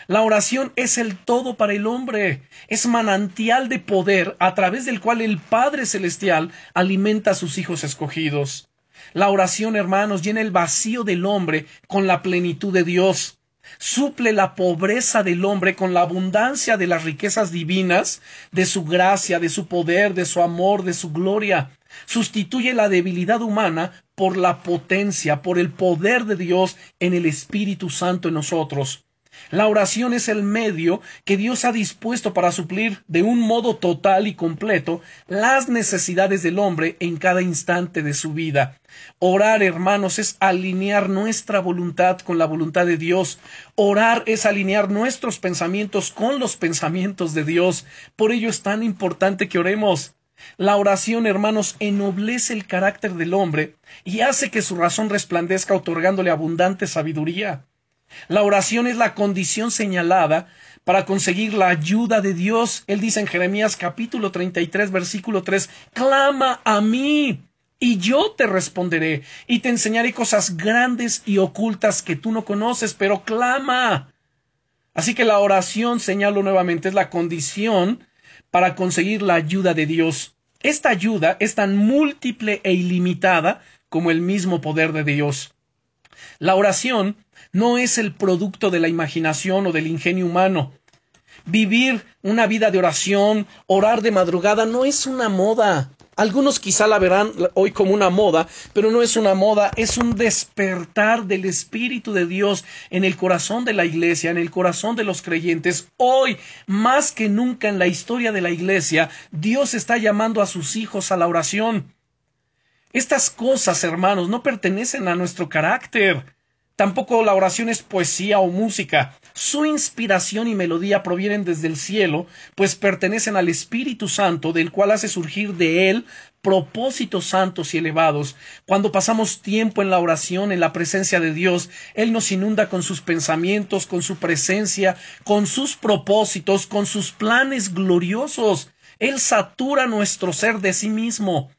La oración es el todo para el hombre, es manantial de poder a través del cual el Padre Celestial alimenta a sus hijos escogidos. La oración, hermanos, llena el vacío del hombre con la plenitud de Dios suple la pobreza del hombre con la abundancia de las riquezas divinas, de su gracia, de su poder, de su amor, de su gloria. Sustituye la debilidad humana por la potencia, por el poder de Dios en el Espíritu Santo en nosotros. La oración es el medio que Dios ha dispuesto para suplir de un modo total y completo las necesidades del hombre en cada instante de su vida. Orar, hermanos, es alinear nuestra voluntad con la voluntad de Dios. Orar es alinear nuestros pensamientos con los pensamientos de Dios. Por ello es tan importante que oremos. La oración, hermanos, ennoblece el carácter del hombre y hace que su razón resplandezca otorgándole abundante sabiduría. La oración es la condición señalada para conseguir la ayuda de Dios. Él dice en Jeremías capítulo 33 versículo 3, clama a mí y yo te responderé y te enseñaré cosas grandes y ocultas que tú no conoces, pero clama. Así que la oración, señalo nuevamente, es la condición para conseguir la ayuda de Dios. Esta ayuda es tan múltiple e ilimitada como el mismo poder de Dios. La oración no es el producto de la imaginación o del ingenio humano. Vivir una vida de oración, orar de madrugada, no es una moda. Algunos quizá la verán hoy como una moda, pero no es una moda, es un despertar del Espíritu de Dios en el corazón de la iglesia, en el corazón de los creyentes. Hoy, más que nunca en la historia de la iglesia, Dios está llamando a sus hijos a la oración. Estas cosas, hermanos, no pertenecen a nuestro carácter. Tampoco la oración es poesía o música. Su inspiración y melodía provienen desde el cielo, pues pertenecen al Espíritu Santo, del cual hace surgir de él propósitos santos y elevados. Cuando pasamos tiempo en la oración, en la presencia de Dios, Él nos inunda con sus pensamientos, con su presencia, con sus propósitos, con sus planes gloriosos. Él satura nuestro ser de sí mismo.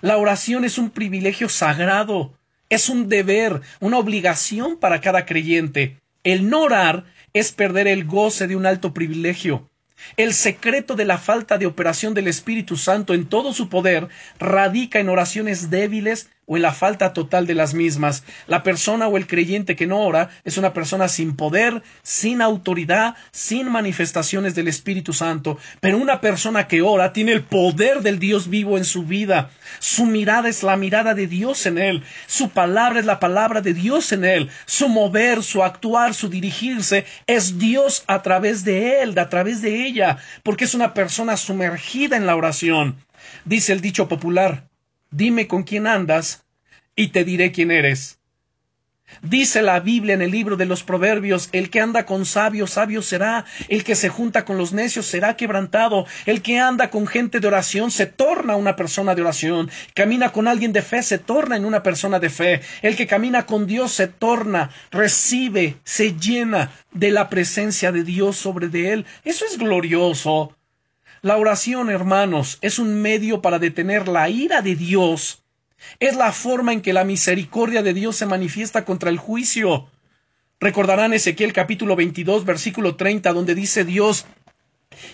La oración es un privilegio sagrado. Es un deber, una obligación para cada creyente. El no orar es perder el goce de un alto privilegio. El secreto de la falta de operación del Espíritu Santo en todo su poder radica en oraciones débiles o en la falta total de las mismas. La persona o el creyente que no ora es una persona sin poder, sin autoridad, sin manifestaciones del Espíritu Santo. Pero una persona que ora tiene el poder del Dios vivo en su vida. Su mirada es la mirada de Dios en él. Su palabra es la palabra de Dios en él. Su mover, su actuar, su dirigirse es Dios a través de él, a través de ella, porque es una persona sumergida en la oración. Dice el dicho popular, Dime con quién andas y te diré quién eres. Dice la Biblia en el libro de los Proverbios, el que anda con sabios, sabio será, el que se junta con los necios será quebrantado, el que anda con gente de oración se torna una persona de oración, camina con alguien de fe se torna en una persona de fe, el que camina con Dios se torna, recibe, se llena de la presencia de Dios sobre de él. Eso es glorioso. La oración, hermanos, es un medio para detener la ira de Dios. Es la forma en que la misericordia de Dios se manifiesta contra el juicio. Recordarán Ezequiel capítulo 22 versículo 30 donde dice Dios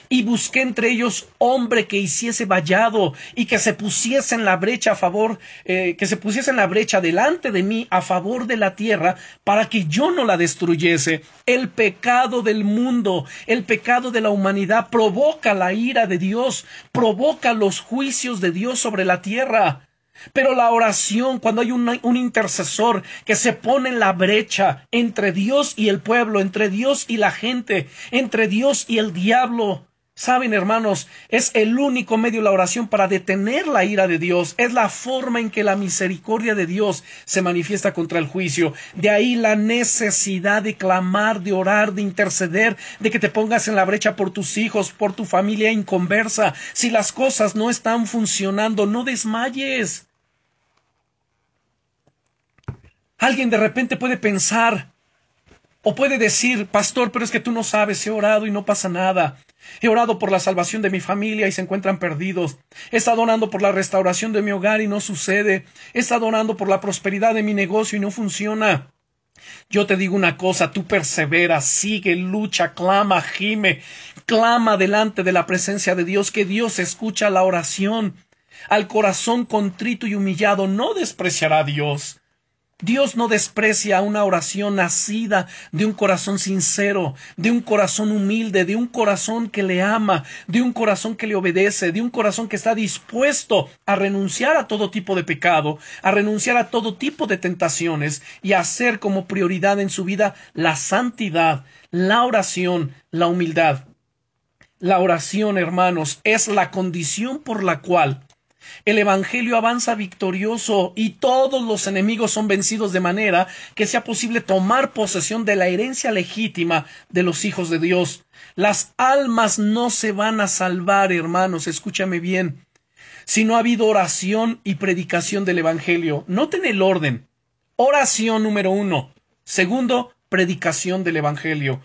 y busqué entre ellos hombre que hiciese vallado y que se pusiese en la brecha a favor, eh, que se pusiese en la brecha delante de mí a favor de la tierra para que yo no la destruyese. El pecado del mundo, el pecado de la humanidad provoca la ira de Dios, provoca los juicios de Dios sobre la tierra. Pero la oración, cuando hay un, intercesor que se pone en la brecha entre Dios y el pueblo, entre Dios y la gente, entre Dios y el diablo, Saben, hermanos, es el único medio la oración para detener la ira de Dios. Es la forma en que la misericordia de Dios se manifiesta contra el juicio. De ahí la necesidad de clamar, de orar, de interceder, de que te pongas en la brecha por tus hijos, por tu familia inconversa. Si las cosas no están funcionando, no desmayes. Alguien de repente puede pensar o puede decir, pastor, pero es que tú no sabes, he orado y no pasa nada. He orado por la salvación de mi familia y se encuentran perdidos. He estado orando por la restauración de mi hogar y no sucede. He estado orando por la prosperidad de mi negocio y no funciona. Yo te digo una cosa, tú perseveras, sigue, lucha, clama, gime, clama delante de la presencia de Dios, que Dios escucha la oración. Al corazón contrito y humillado no despreciará Dios. Dios no desprecia una oración nacida de un corazón sincero, de un corazón humilde, de un corazón que le ama, de un corazón que le obedece, de un corazón que está dispuesto a renunciar a todo tipo de pecado, a renunciar a todo tipo de tentaciones y a hacer como prioridad en su vida la santidad, la oración, la humildad. La oración, hermanos, es la condición por la cual el Evangelio avanza victorioso y todos los enemigos son vencidos de manera que sea posible tomar posesión de la herencia legítima de los hijos de Dios. Las almas no se van a salvar, hermanos, escúchame bien, si no ha habido oración y predicación del Evangelio. Noten el orden. Oración número uno. Segundo, predicación del Evangelio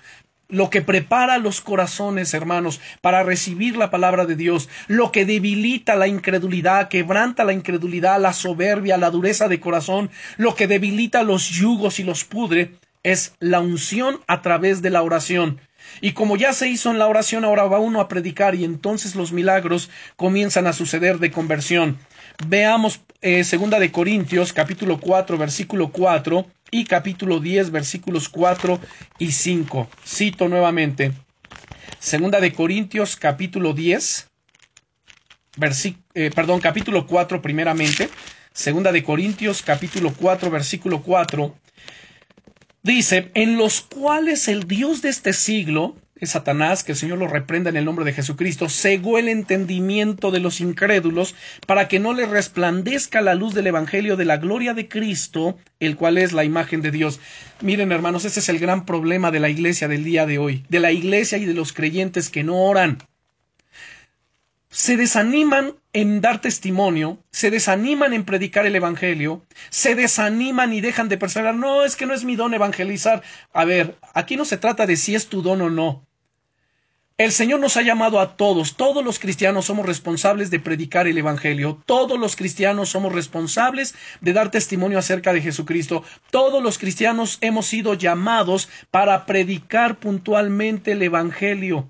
lo que prepara los corazones, hermanos, para recibir la palabra de Dios, lo que debilita la incredulidad, quebranta la incredulidad, la soberbia, la dureza de corazón, lo que debilita los yugos y los pudre, es la unción a través de la oración. Y como ya se hizo en la oración, ahora va uno a predicar y entonces los milagros comienzan a suceder de conversión. Veamos eh, segunda de Corintios, capítulo 4, versículo 4 y capítulo 10, versículos 4 y 5. Cito nuevamente. Segunda de Corintios, capítulo 10, eh, perdón, capítulo 4 primeramente. Segunda de Corintios, capítulo 4, versículo 4. Dice, en los cuales el Dios de este siglo, Satanás, que el Señor lo reprenda en el nombre de Jesucristo, cegó el entendimiento de los incrédulos para que no les resplandezca la luz del Evangelio de la gloria de Cristo, el cual es la imagen de Dios. Miren, hermanos, ese es el gran problema de la iglesia del día de hoy, de la iglesia y de los creyentes que no oran. Se desaniman en dar testimonio, se desaniman en predicar el Evangelio, se desaniman y dejan de perseverar. No, es que no es mi don evangelizar. A ver, aquí no se trata de si es tu don o no. El Señor nos ha llamado a todos, todos los cristianos somos responsables de predicar el Evangelio, todos los cristianos somos responsables de dar testimonio acerca de Jesucristo, todos los cristianos hemos sido llamados para predicar puntualmente el Evangelio.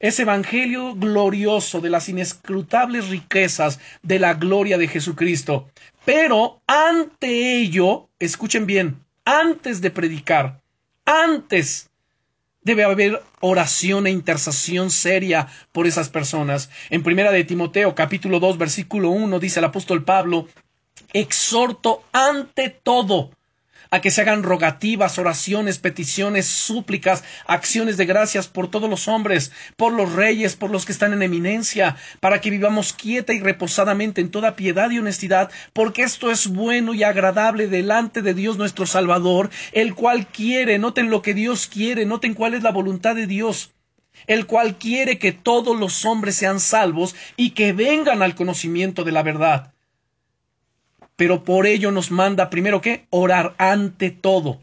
Ese Evangelio glorioso de las inescrutables riquezas de la gloria de Jesucristo. Pero ante ello, escuchen bien, antes de predicar, antes Debe haber oración e intercesión seria por esas personas. En primera de Timoteo, capítulo 2, versículo 1, dice el apóstol Pablo, exhorto ante todo a que se hagan rogativas, oraciones, peticiones, súplicas, acciones de gracias por todos los hombres, por los reyes, por los que están en eminencia, para que vivamos quieta y reposadamente en toda piedad y honestidad, porque esto es bueno y agradable delante de Dios nuestro Salvador, el cual quiere, noten lo que Dios quiere, noten cuál es la voluntad de Dios el cual quiere que todos los hombres sean salvos y que vengan al conocimiento de la verdad pero por ello nos manda primero que orar ante todo.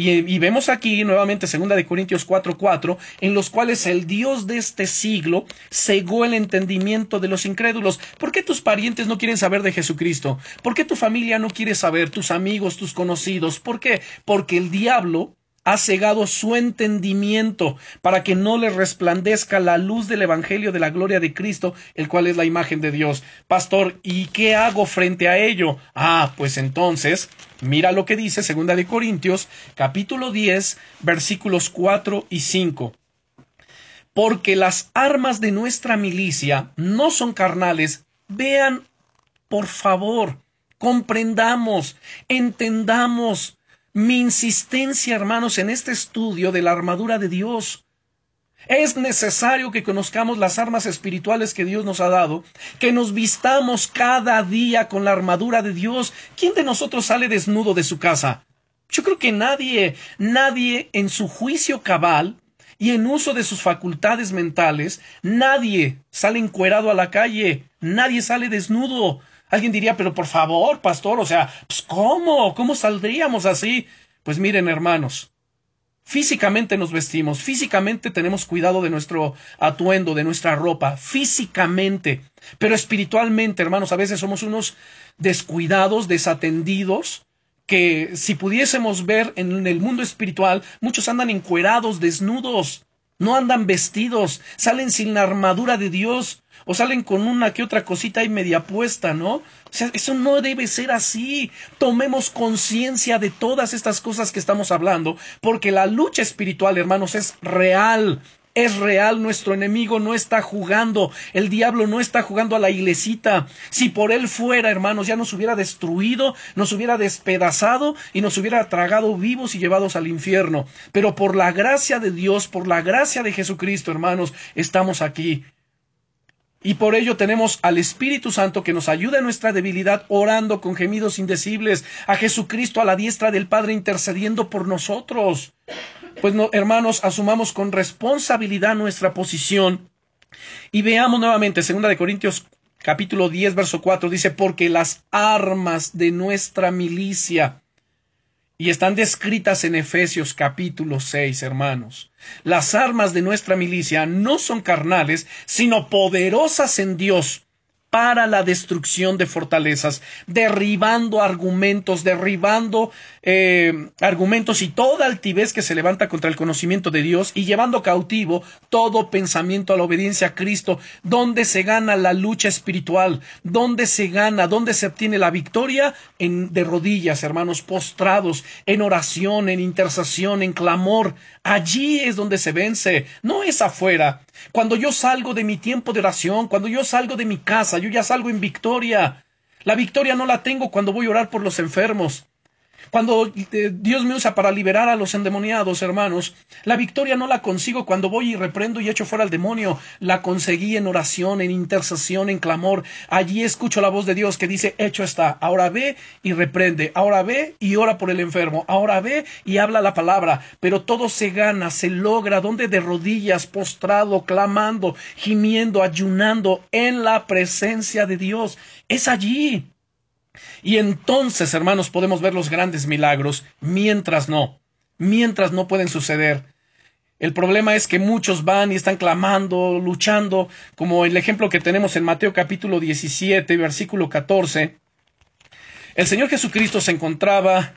Y, vemos aquí nuevamente segunda de Corintios 4:4, en los cuales el Dios de este siglo cegó el entendimiento de los incrédulos. ¿Por qué tus parientes no quieren saber de Jesucristo? ¿Por qué tu familia no quiere saber? Tus amigos, tus conocidos. ¿Por qué? Porque el diablo ha cegado su entendimiento para que no le resplandezca la luz del Evangelio de la gloria de Cristo, el cual es la imagen de Dios. Pastor, ¿y qué hago frente a ello? Ah, pues entonces, mira lo que dice Segunda de Corintios, capítulo 10, versículos 4 y 5 porque las armas de nuestra milicia no son carnales. Vean, por favor, comprendamos, entendamos mi insistencia, hermanos, en este estudio de la armadura de Dios. Es necesario que conozcamos las armas espirituales que Dios nos ha dado, que nos vistamos cada día con la armadura de Dios. ¿Quién de nosotros sale desnudo de su casa? Yo creo que nadie, nadie en su juicio cabal y en uso de sus facultades mentales, nadie sale encuerado a la calle, nadie sale desnudo. Alguien diría, pero por favor, pastor, o sea, pues ¿cómo? ¿Cómo saldríamos así? Pues miren, hermanos, físicamente nos vestimos, físicamente tenemos cuidado de nuestro atuendo, de nuestra ropa, físicamente, pero espiritualmente, hermanos, a veces somos unos descuidados, desatendidos, que si pudiésemos ver en el mundo espiritual, muchos andan encuerados, desnudos. No andan vestidos, salen sin la armadura de Dios, o salen con una que otra cosita y media puesta, ¿no? O sea, eso no debe ser así. Tomemos conciencia de todas estas cosas que estamos hablando, porque la lucha espiritual, hermanos, es real es real, nuestro enemigo no está jugando, el diablo no está jugando a la iglesita. Si por él fuera, hermanos, ya nos hubiera destruido, nos hubiera despedazado y nos hubiera tragado vivos y llevados al infierno. Pero por la gracia de Dios, por la gracia de Jesucristo, hermanos, estamos aquí. Y por ello tenemos al Espíritu Santo que nos ayuda en nuestra debilidad, orando con gemidos indecibles, a Jesucristo a la diestra del Padre intercediendo por nosotros. Pues no, hermanos, asumamos con responsabilidad nuestra posición y veamos nuevamente, segunda de Corintios capítulo 10, verso 4, dice, porque las armas de nuestra milicia, y están descritas en Efesios capítulo 6, hermanos. Las armas de nuestra milicia no son carnales, sino poderosas en Dios para la destrucción de fortalezas, derribando argumentos, derribando eh, argumentos y toda altivez que se levanta contra el conocimiento de Dios y llevando cautivo todo pensamiento a la obediencia a Cristo, donde se gana la lucha espiritual, donde se gana, donde se obtiene la victoria en, de rodillas, hermanos, postrados, en oración, en intercesión, en clamor. Allí es donde se vence, no es afuera. Cuando yo salgo de mi tiempo de oración, cuando yo salgo de mi casa, yo ya salgo en victoria. La victoria no la tengo cuando voy a orar por los enfermos. Cuando eh, Dios me usa para liberar a los endemoniados, hermanos, la victoria no la consigo cuando voy y reprendo y echo fuera al demonio. La conseguí en oración, en intercesión, en clamor. Allí escucho la voz de Dios que dice, hecho está. Ahora ve y reprende. Ahora ve y ora por el enfermo. Ahora ve y habla la palabra. Pero todo se gana, se logra, donde de rodillas, postrado, clamando, gimiendo, ayunando en la presencia de Dios. Es allí. Y entonces, hermanos, podemos ver los grandes milagros, mientras no, mientras no pueden suceder. El problema es que muchos van y están clamando, luchando, como el ejemplo que tenemos en Mateo capítulo 17, versículo 14. El Señor Jesucristo se encontraba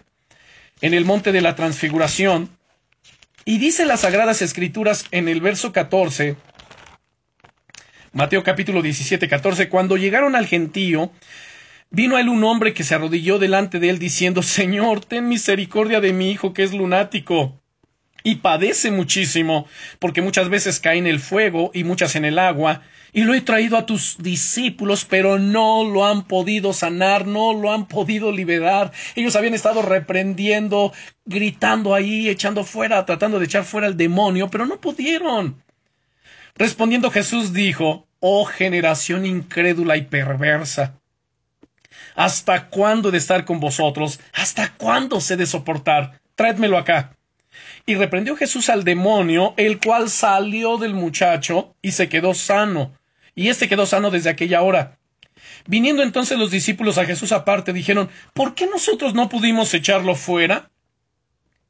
en el monte de la transfiguración y dice las sagradas escrituras en el verso 14, Mateo capítulo 17, 14, cuando llegaron al gentío, Vino a él un hombre que se arrodilló delante de él diciendo, Señor, ten misericordia de mi hijo que es lunático y padece muchísimo, porque muchas veces cae en el fuego y muchas en el agua, y lo he traído a tus discípulos, pero no lo han podido sanar, no lo han podido liberar. Ellos habían estado reprendiendo, gritando ahí, echando fuera, tratando de echar fuera al demonio, pero no pudieron. Respondiendo Jesús dijo, Oh generación incrédula y perversa, ¿Hasta cuándo he de estar con vosotros? ¿Hasta cuándo se de soportar? Tráedmelo acá. Y reprendió Jesús al demonio, el cual salió del muchacho y se quedó sano. Y éste quedó sano desde aquella hora. Viniendo entonces los discípulos a Jesús aparte, dijeron, ¿por qué nosotros no pudimos echarlo fuera?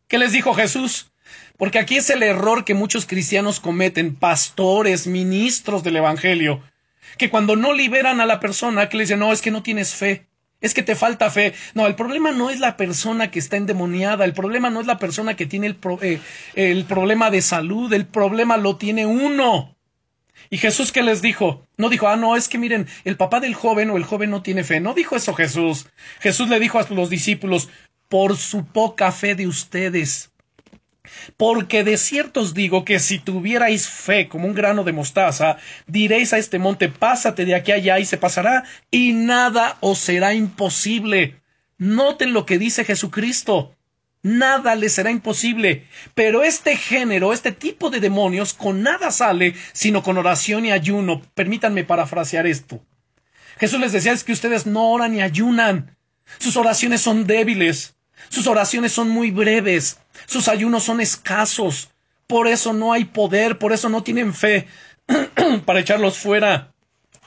¿Qué les dijo Jesús? Porque aquí es el error que muchos cristianos cometen, pastores, ministros del Evangelio, que cuando no liberan a la persona, que le dicen, no, es que no tienes fe es que te falta fe. No, el problema no es la persona que está endemoniada, el problema no es la persona que tiene el, eh, el problema de salud, el problema lo tiene uno. Y Jesús qué les dijo? No dijo, ah, no, es que miren, el papá del joven o el joven no tiene fe. No dijo eso Jesús. Jesús le dijo a los discípulos, por su poca fe de ustedes. Porque de cierto os digo que si tuvierais fe como un grano de mostaza, diréis a este monte, pásate de aquí allá y se pasará, y nada os será imposible. Noten lo que dice Jesucristo. Nada le será imposible. Pero este género, este tipo de demonios, con nada sale, sino con oración y ayuno. Permítanme parafrasear esto. Jesús les decía es que ustedes no oran ni ayunan. Sus oraciones son débiles. Sus oraciones son muy breves, sus ayunos son escasos, por eso no hay poder, por eso no tienen fe *clears throat* para echarlos fuera.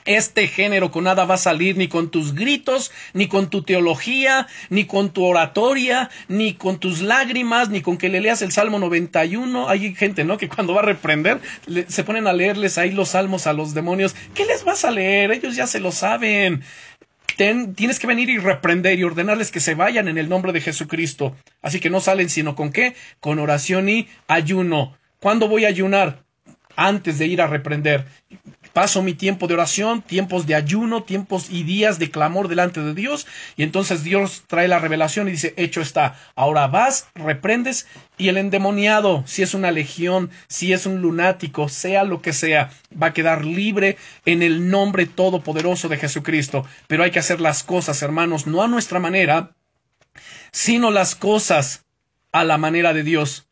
Este género con nada va a salir ni con tus gritos, ni con tu teología, ni con tu oratoria, ni con tus lágrimas, ni con que le leas el Salmo 91. Hay gente, ¿no? Que cuando va a reprender, se ponen a leerles ahí los salmos a los demonios. ¿Qué les vas a leer? Ellos ya se lo saben tienes que venir y reprender y ordenarles que se vayan en el nombre de Jesucristo. Así que no salen sino con qué? Con oración y ayuno. ¿Cuándo voy a ayunar? antes de ir a reprender. Paso mi tiempo de oración, tiempos de ayuno, tiempos y días de clamor delante de Dios, y entonces Dios trae la revelación y dice, hecho está. Ahora vas, reprendes, y el endemoniado, si es una legión, si es un lunático, sea lo que sea, va a quedar libre en el nombre todopoderoso de Jesucristo. Pero hay que hacer las cosas, hermanos, no a nuestra manera, sino las cosas a la manera de Dios.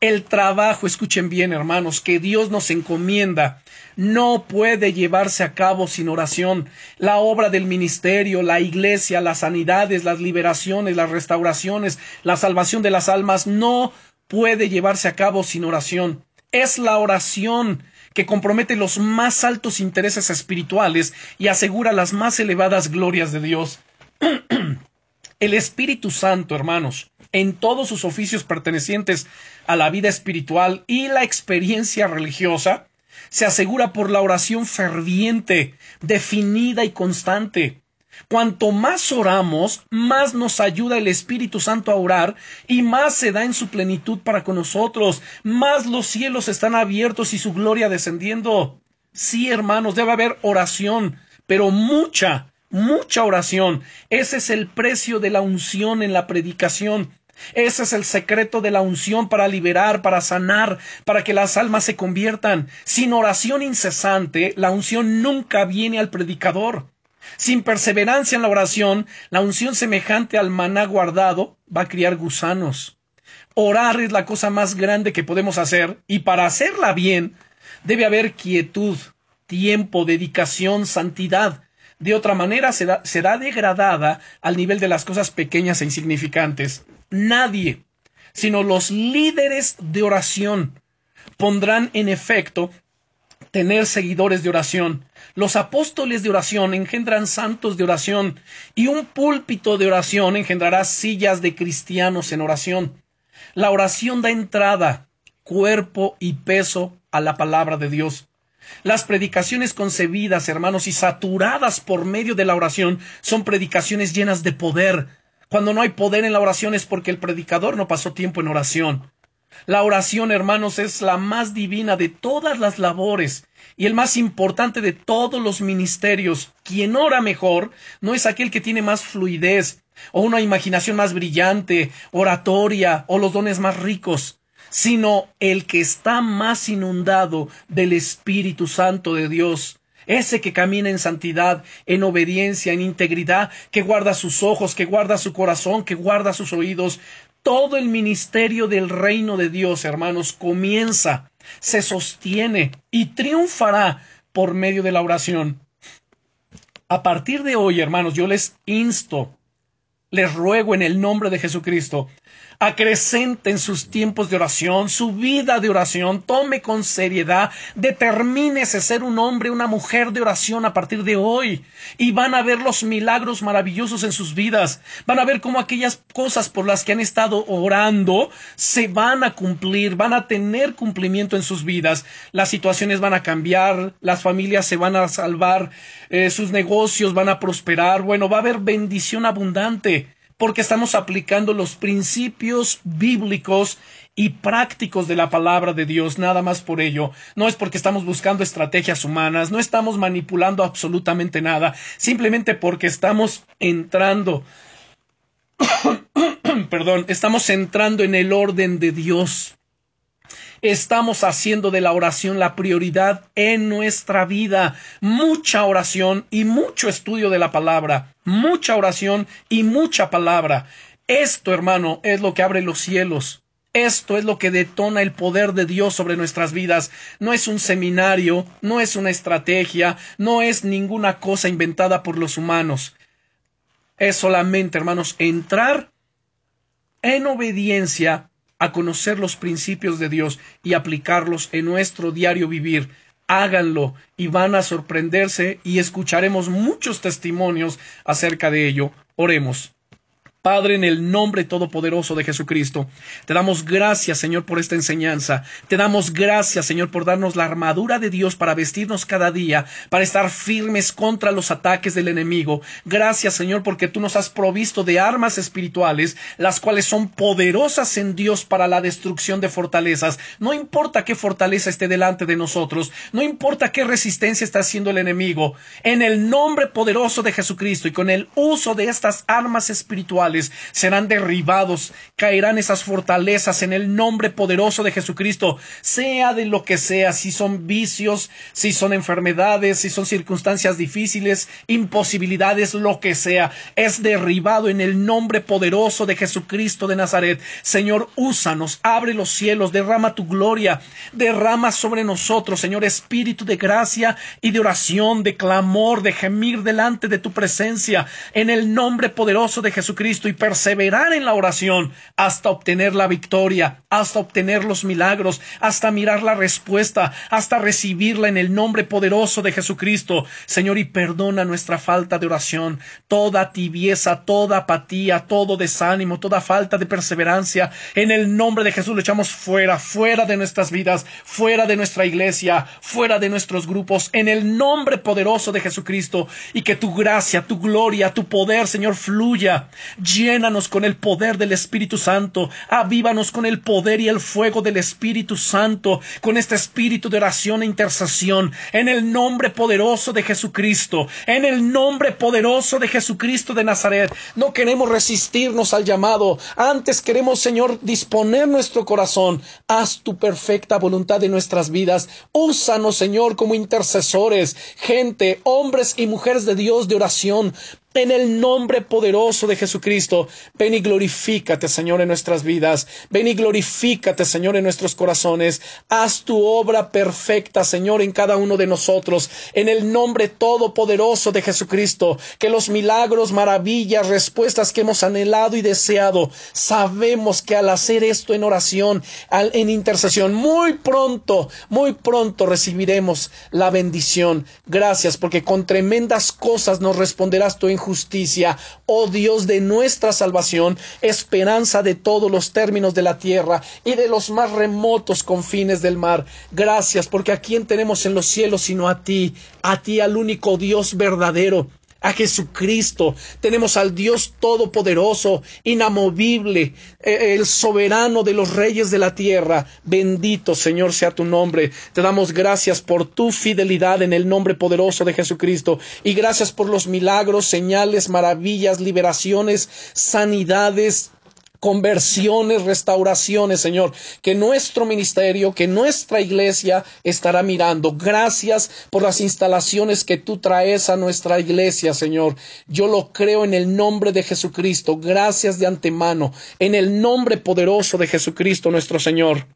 El trabajo, escuchen bien hermanos, que Dios nos encomienda, no puede llevarse a cabo sin oración. La obra del ministerio, la iglesia, las sanidades, las liberaciones, las restauraciones, la salvación de las almas, no puede llevarse a cabo sin oración. Es la oración que compromete los más altos intereses espirituales y asegura las más elevadas glorias de Dios. *clears throat* El Espíritu Santo, hermanos, en todos sus oficios pertenecientes a la vida espiritual y la experiencia religiosa, se asegura por la oración ferviente, definida y constante. Cuanto más oramos, más nos ayuda el Espíritu Santo a orar y más se da en su plenitud para con nosotros, más los cielos están abiertos y su gloria descendiendo. Sí, hermanos, debe haber oración, pero mucha, mucha oración. Ese es el precio de la unción en la predicación. Ese es el secreto de la unción para liberar, para sanar, para que las almas se conviertan. Sin oración incesante, la unción nunca viene al predicador. Sin perseverancia en la oración, la unción semejante al maná guardado va a criar gusanos. Orar es la cosa más grande que podemos hacer y para hacerla bien debe haber quietud, tiempo, dedicación, santidad. De otra manera será, será degradada al nivel de las cosas pequeñas e insignificantes. Nadie, sino los líderes de oración pondrán en efecto tener seguidores de oración. Los apóstoles de oración engendran santos de oración y un púlpito de oración engendrará sillas de cristianos en oración. La oración da entrada, cuerpo y peso a la palabra de Dios. Las predicaciones concebidas, hermanos, y saturadas por medio de la oración son predicaciones llenas de poder. Cuando no hay poder en la oración es porque el predicador no pasó tiempo en oración. La oración, hermanos, es la más divina de todas las labores y el más importante de todos los ministerios. Quien ora mejor no es aquel que tiene más fluidez o una imaginación más brillante, oratoria o los dones más ricos sino el que está más inundado del Espíritu Santo de Dios. Ese que camina en santidad, en obediencia, en integridad, que guarda sus ojos, que guarda su corazón, que guarda sus oídos. Todo el ministerio del reino de Dios, hermanos, comienza, se sostiene y triunfará por medio de la oración. A partir de hoy, hermanos, yo les insto, les ruego en el nombre de Jesucristo, acrecenten sus tiempos de oración, su vida de oración, tome con seriedad, determínese ser un hombre, una mujer de oración a partir de hoy y van a ver los milagros maravillosos en sus vidas, van a ver cómo aquellas cosas por las que han estado orando se van a cumplir, van a tener cumplimiento en sus vidas, las situaciones van a cambiar, las familias se van a salvar, eh, sus negocios van a prosperar, bueno, va a haber bendición abundante porque estamos aplicando los principios bíblicos y prácticos de la palabra de Dios, nada más por ello. No es porque estamos buscando estrategias humanas, no estamos manipulando absolutamente nada, simplemente porque estamos entrando, *coughs* perdón, estamos entrando en el orden de Dios. Estamos haciendo de la oración la prioridad en nuestra vida. Mucha oración y mucho estudio de la palabra. Mucha oración y mucha palabra. Esto, hermano, es lo que abre los cielos. Esto es lo que detona el poder de Dios sobre nuestras vidas. No es un seminario, no es una estrategia, no es ninguna cosa inventada por los humanos. Es solamente, hermanos, entrar en obediencia a conocer los principios de Dios y aplicarlos en nuestro diario vivir. Háganlo y van a sorprenderse y escucharemos muchos testimonios acerca de ello. Oremos. Padre, en el nombre todopoderoso de Jesucristo, te damos gracias, Señor, por esta enseñanza. Te damos gracias, Señor, por darnos la armadura de Dios para vestirnos cada día, para estar firmes contra los ataques del enemigo. Gracias, Señor, porque tú nos has provisto de armas espirituales, las cuales son poderosas en Dios para la destrucción de fortalezas. No importa qué fortaleza esté delante de nosotros, no importa qué resistencia está haciendo el enemigo, en el nombre poderoso de Jesucristo y con el uso de estas armas espirituales, serán derribados, caerán esas fortalezas en el nombre poderoso de Jesucristo, sea de lo que sea, si son vicios, si son enfermedades, si son circunstancias difíciles, imposibilidades, lo que sea, es derribado en el nombre poderoso de Jesucristo de Nazaret. Señor, úsanos, abre los cielos, derrama tu gloria, derrama sobre nosotros, Señor, espíritu de gracia y de oración, de clamor, de gemir delante de tu presencia, en el nombre poderoso de Jesucristo y perseverar en la oración hasta obtener la victoria, hasta obtener los milagros, hasta mirar la respuesta, hasta recibirla en el nombre poderoso de Jesucristo. Señor, y perdona nuestra falta de oración, toda tibieza, toda apatía, todo desánimo, toda falta de perseverancia. En el nombre de Jesús lo echamos fuera, fuera de nuestras vidas, fuera de nuestra iglesia, fuera de nuestros grupos, en el nombre poderoso de Jesucristo, y que tu gracia, tu gloria, tu poder, Señor, fluya Llénanos con el poder del Espíritu Santo. Avívanos con el poder y el fuego del Espíritu Santo, con este espíritu de oración e intercesión, en el nombre poderoso de Jesucristo, en el nombre poderoso de Jesucristo de Nazaret. No queremos resistirnos al llamado, antes queremos, Señor, disponer nuestro corazón. Haz tu perfecta voluntad en nuestras vidas. Úsanos, Señor, como intercesores, gente, hombres y mujeres de Dios de oración, en el nombre poderoso de Jesucristo, ven y glorifícate, Señor, en nuestras vidas. Ven y glorifícate, Señor, en nuestros corazones. Haz tu obra perfecta, Señor, en cada uno de nosotros. En el nombre todopoderoso de Jesucristo, que los milagros, maravillas, respuestas que hemos anhelado y deseado, sabemos que al hacer esto en oración, en intercesión, muy pronto, muy pronto recibiremos la bendición. Gracias, porque con tremendas cosas nos responderás tú en justicia, oh Dios de nuestra salvación, esperanza de todos los términos de la tierra y de los más remotos confines del mar. Gracias, porque a quién tenemos en los cielos sino a ti, a ti al único Dios verdadero a Jesucristo, tenemos al Dios Todopoderoso, inamovible, eh, el soberano de los reyes de la tierra. Bendito Señor sea tu nombre. Te damos gracias por tu fidelidad en el nombre poderoso de Jesucristo y gracias por los milagros, señales, maravillas, liberaciones, sanidades, conversiones, restauraciones, Señor, que nuestro ministerio, que nuestra iglesia estará mirando. Gracias por las instalaciones que tú traes a nuestra iglesia, Señor. Yo lo creo en el nombre de Jesucristo. Gracias de antemano, en el nombre poderoso de Jesucristo nuestro Señor.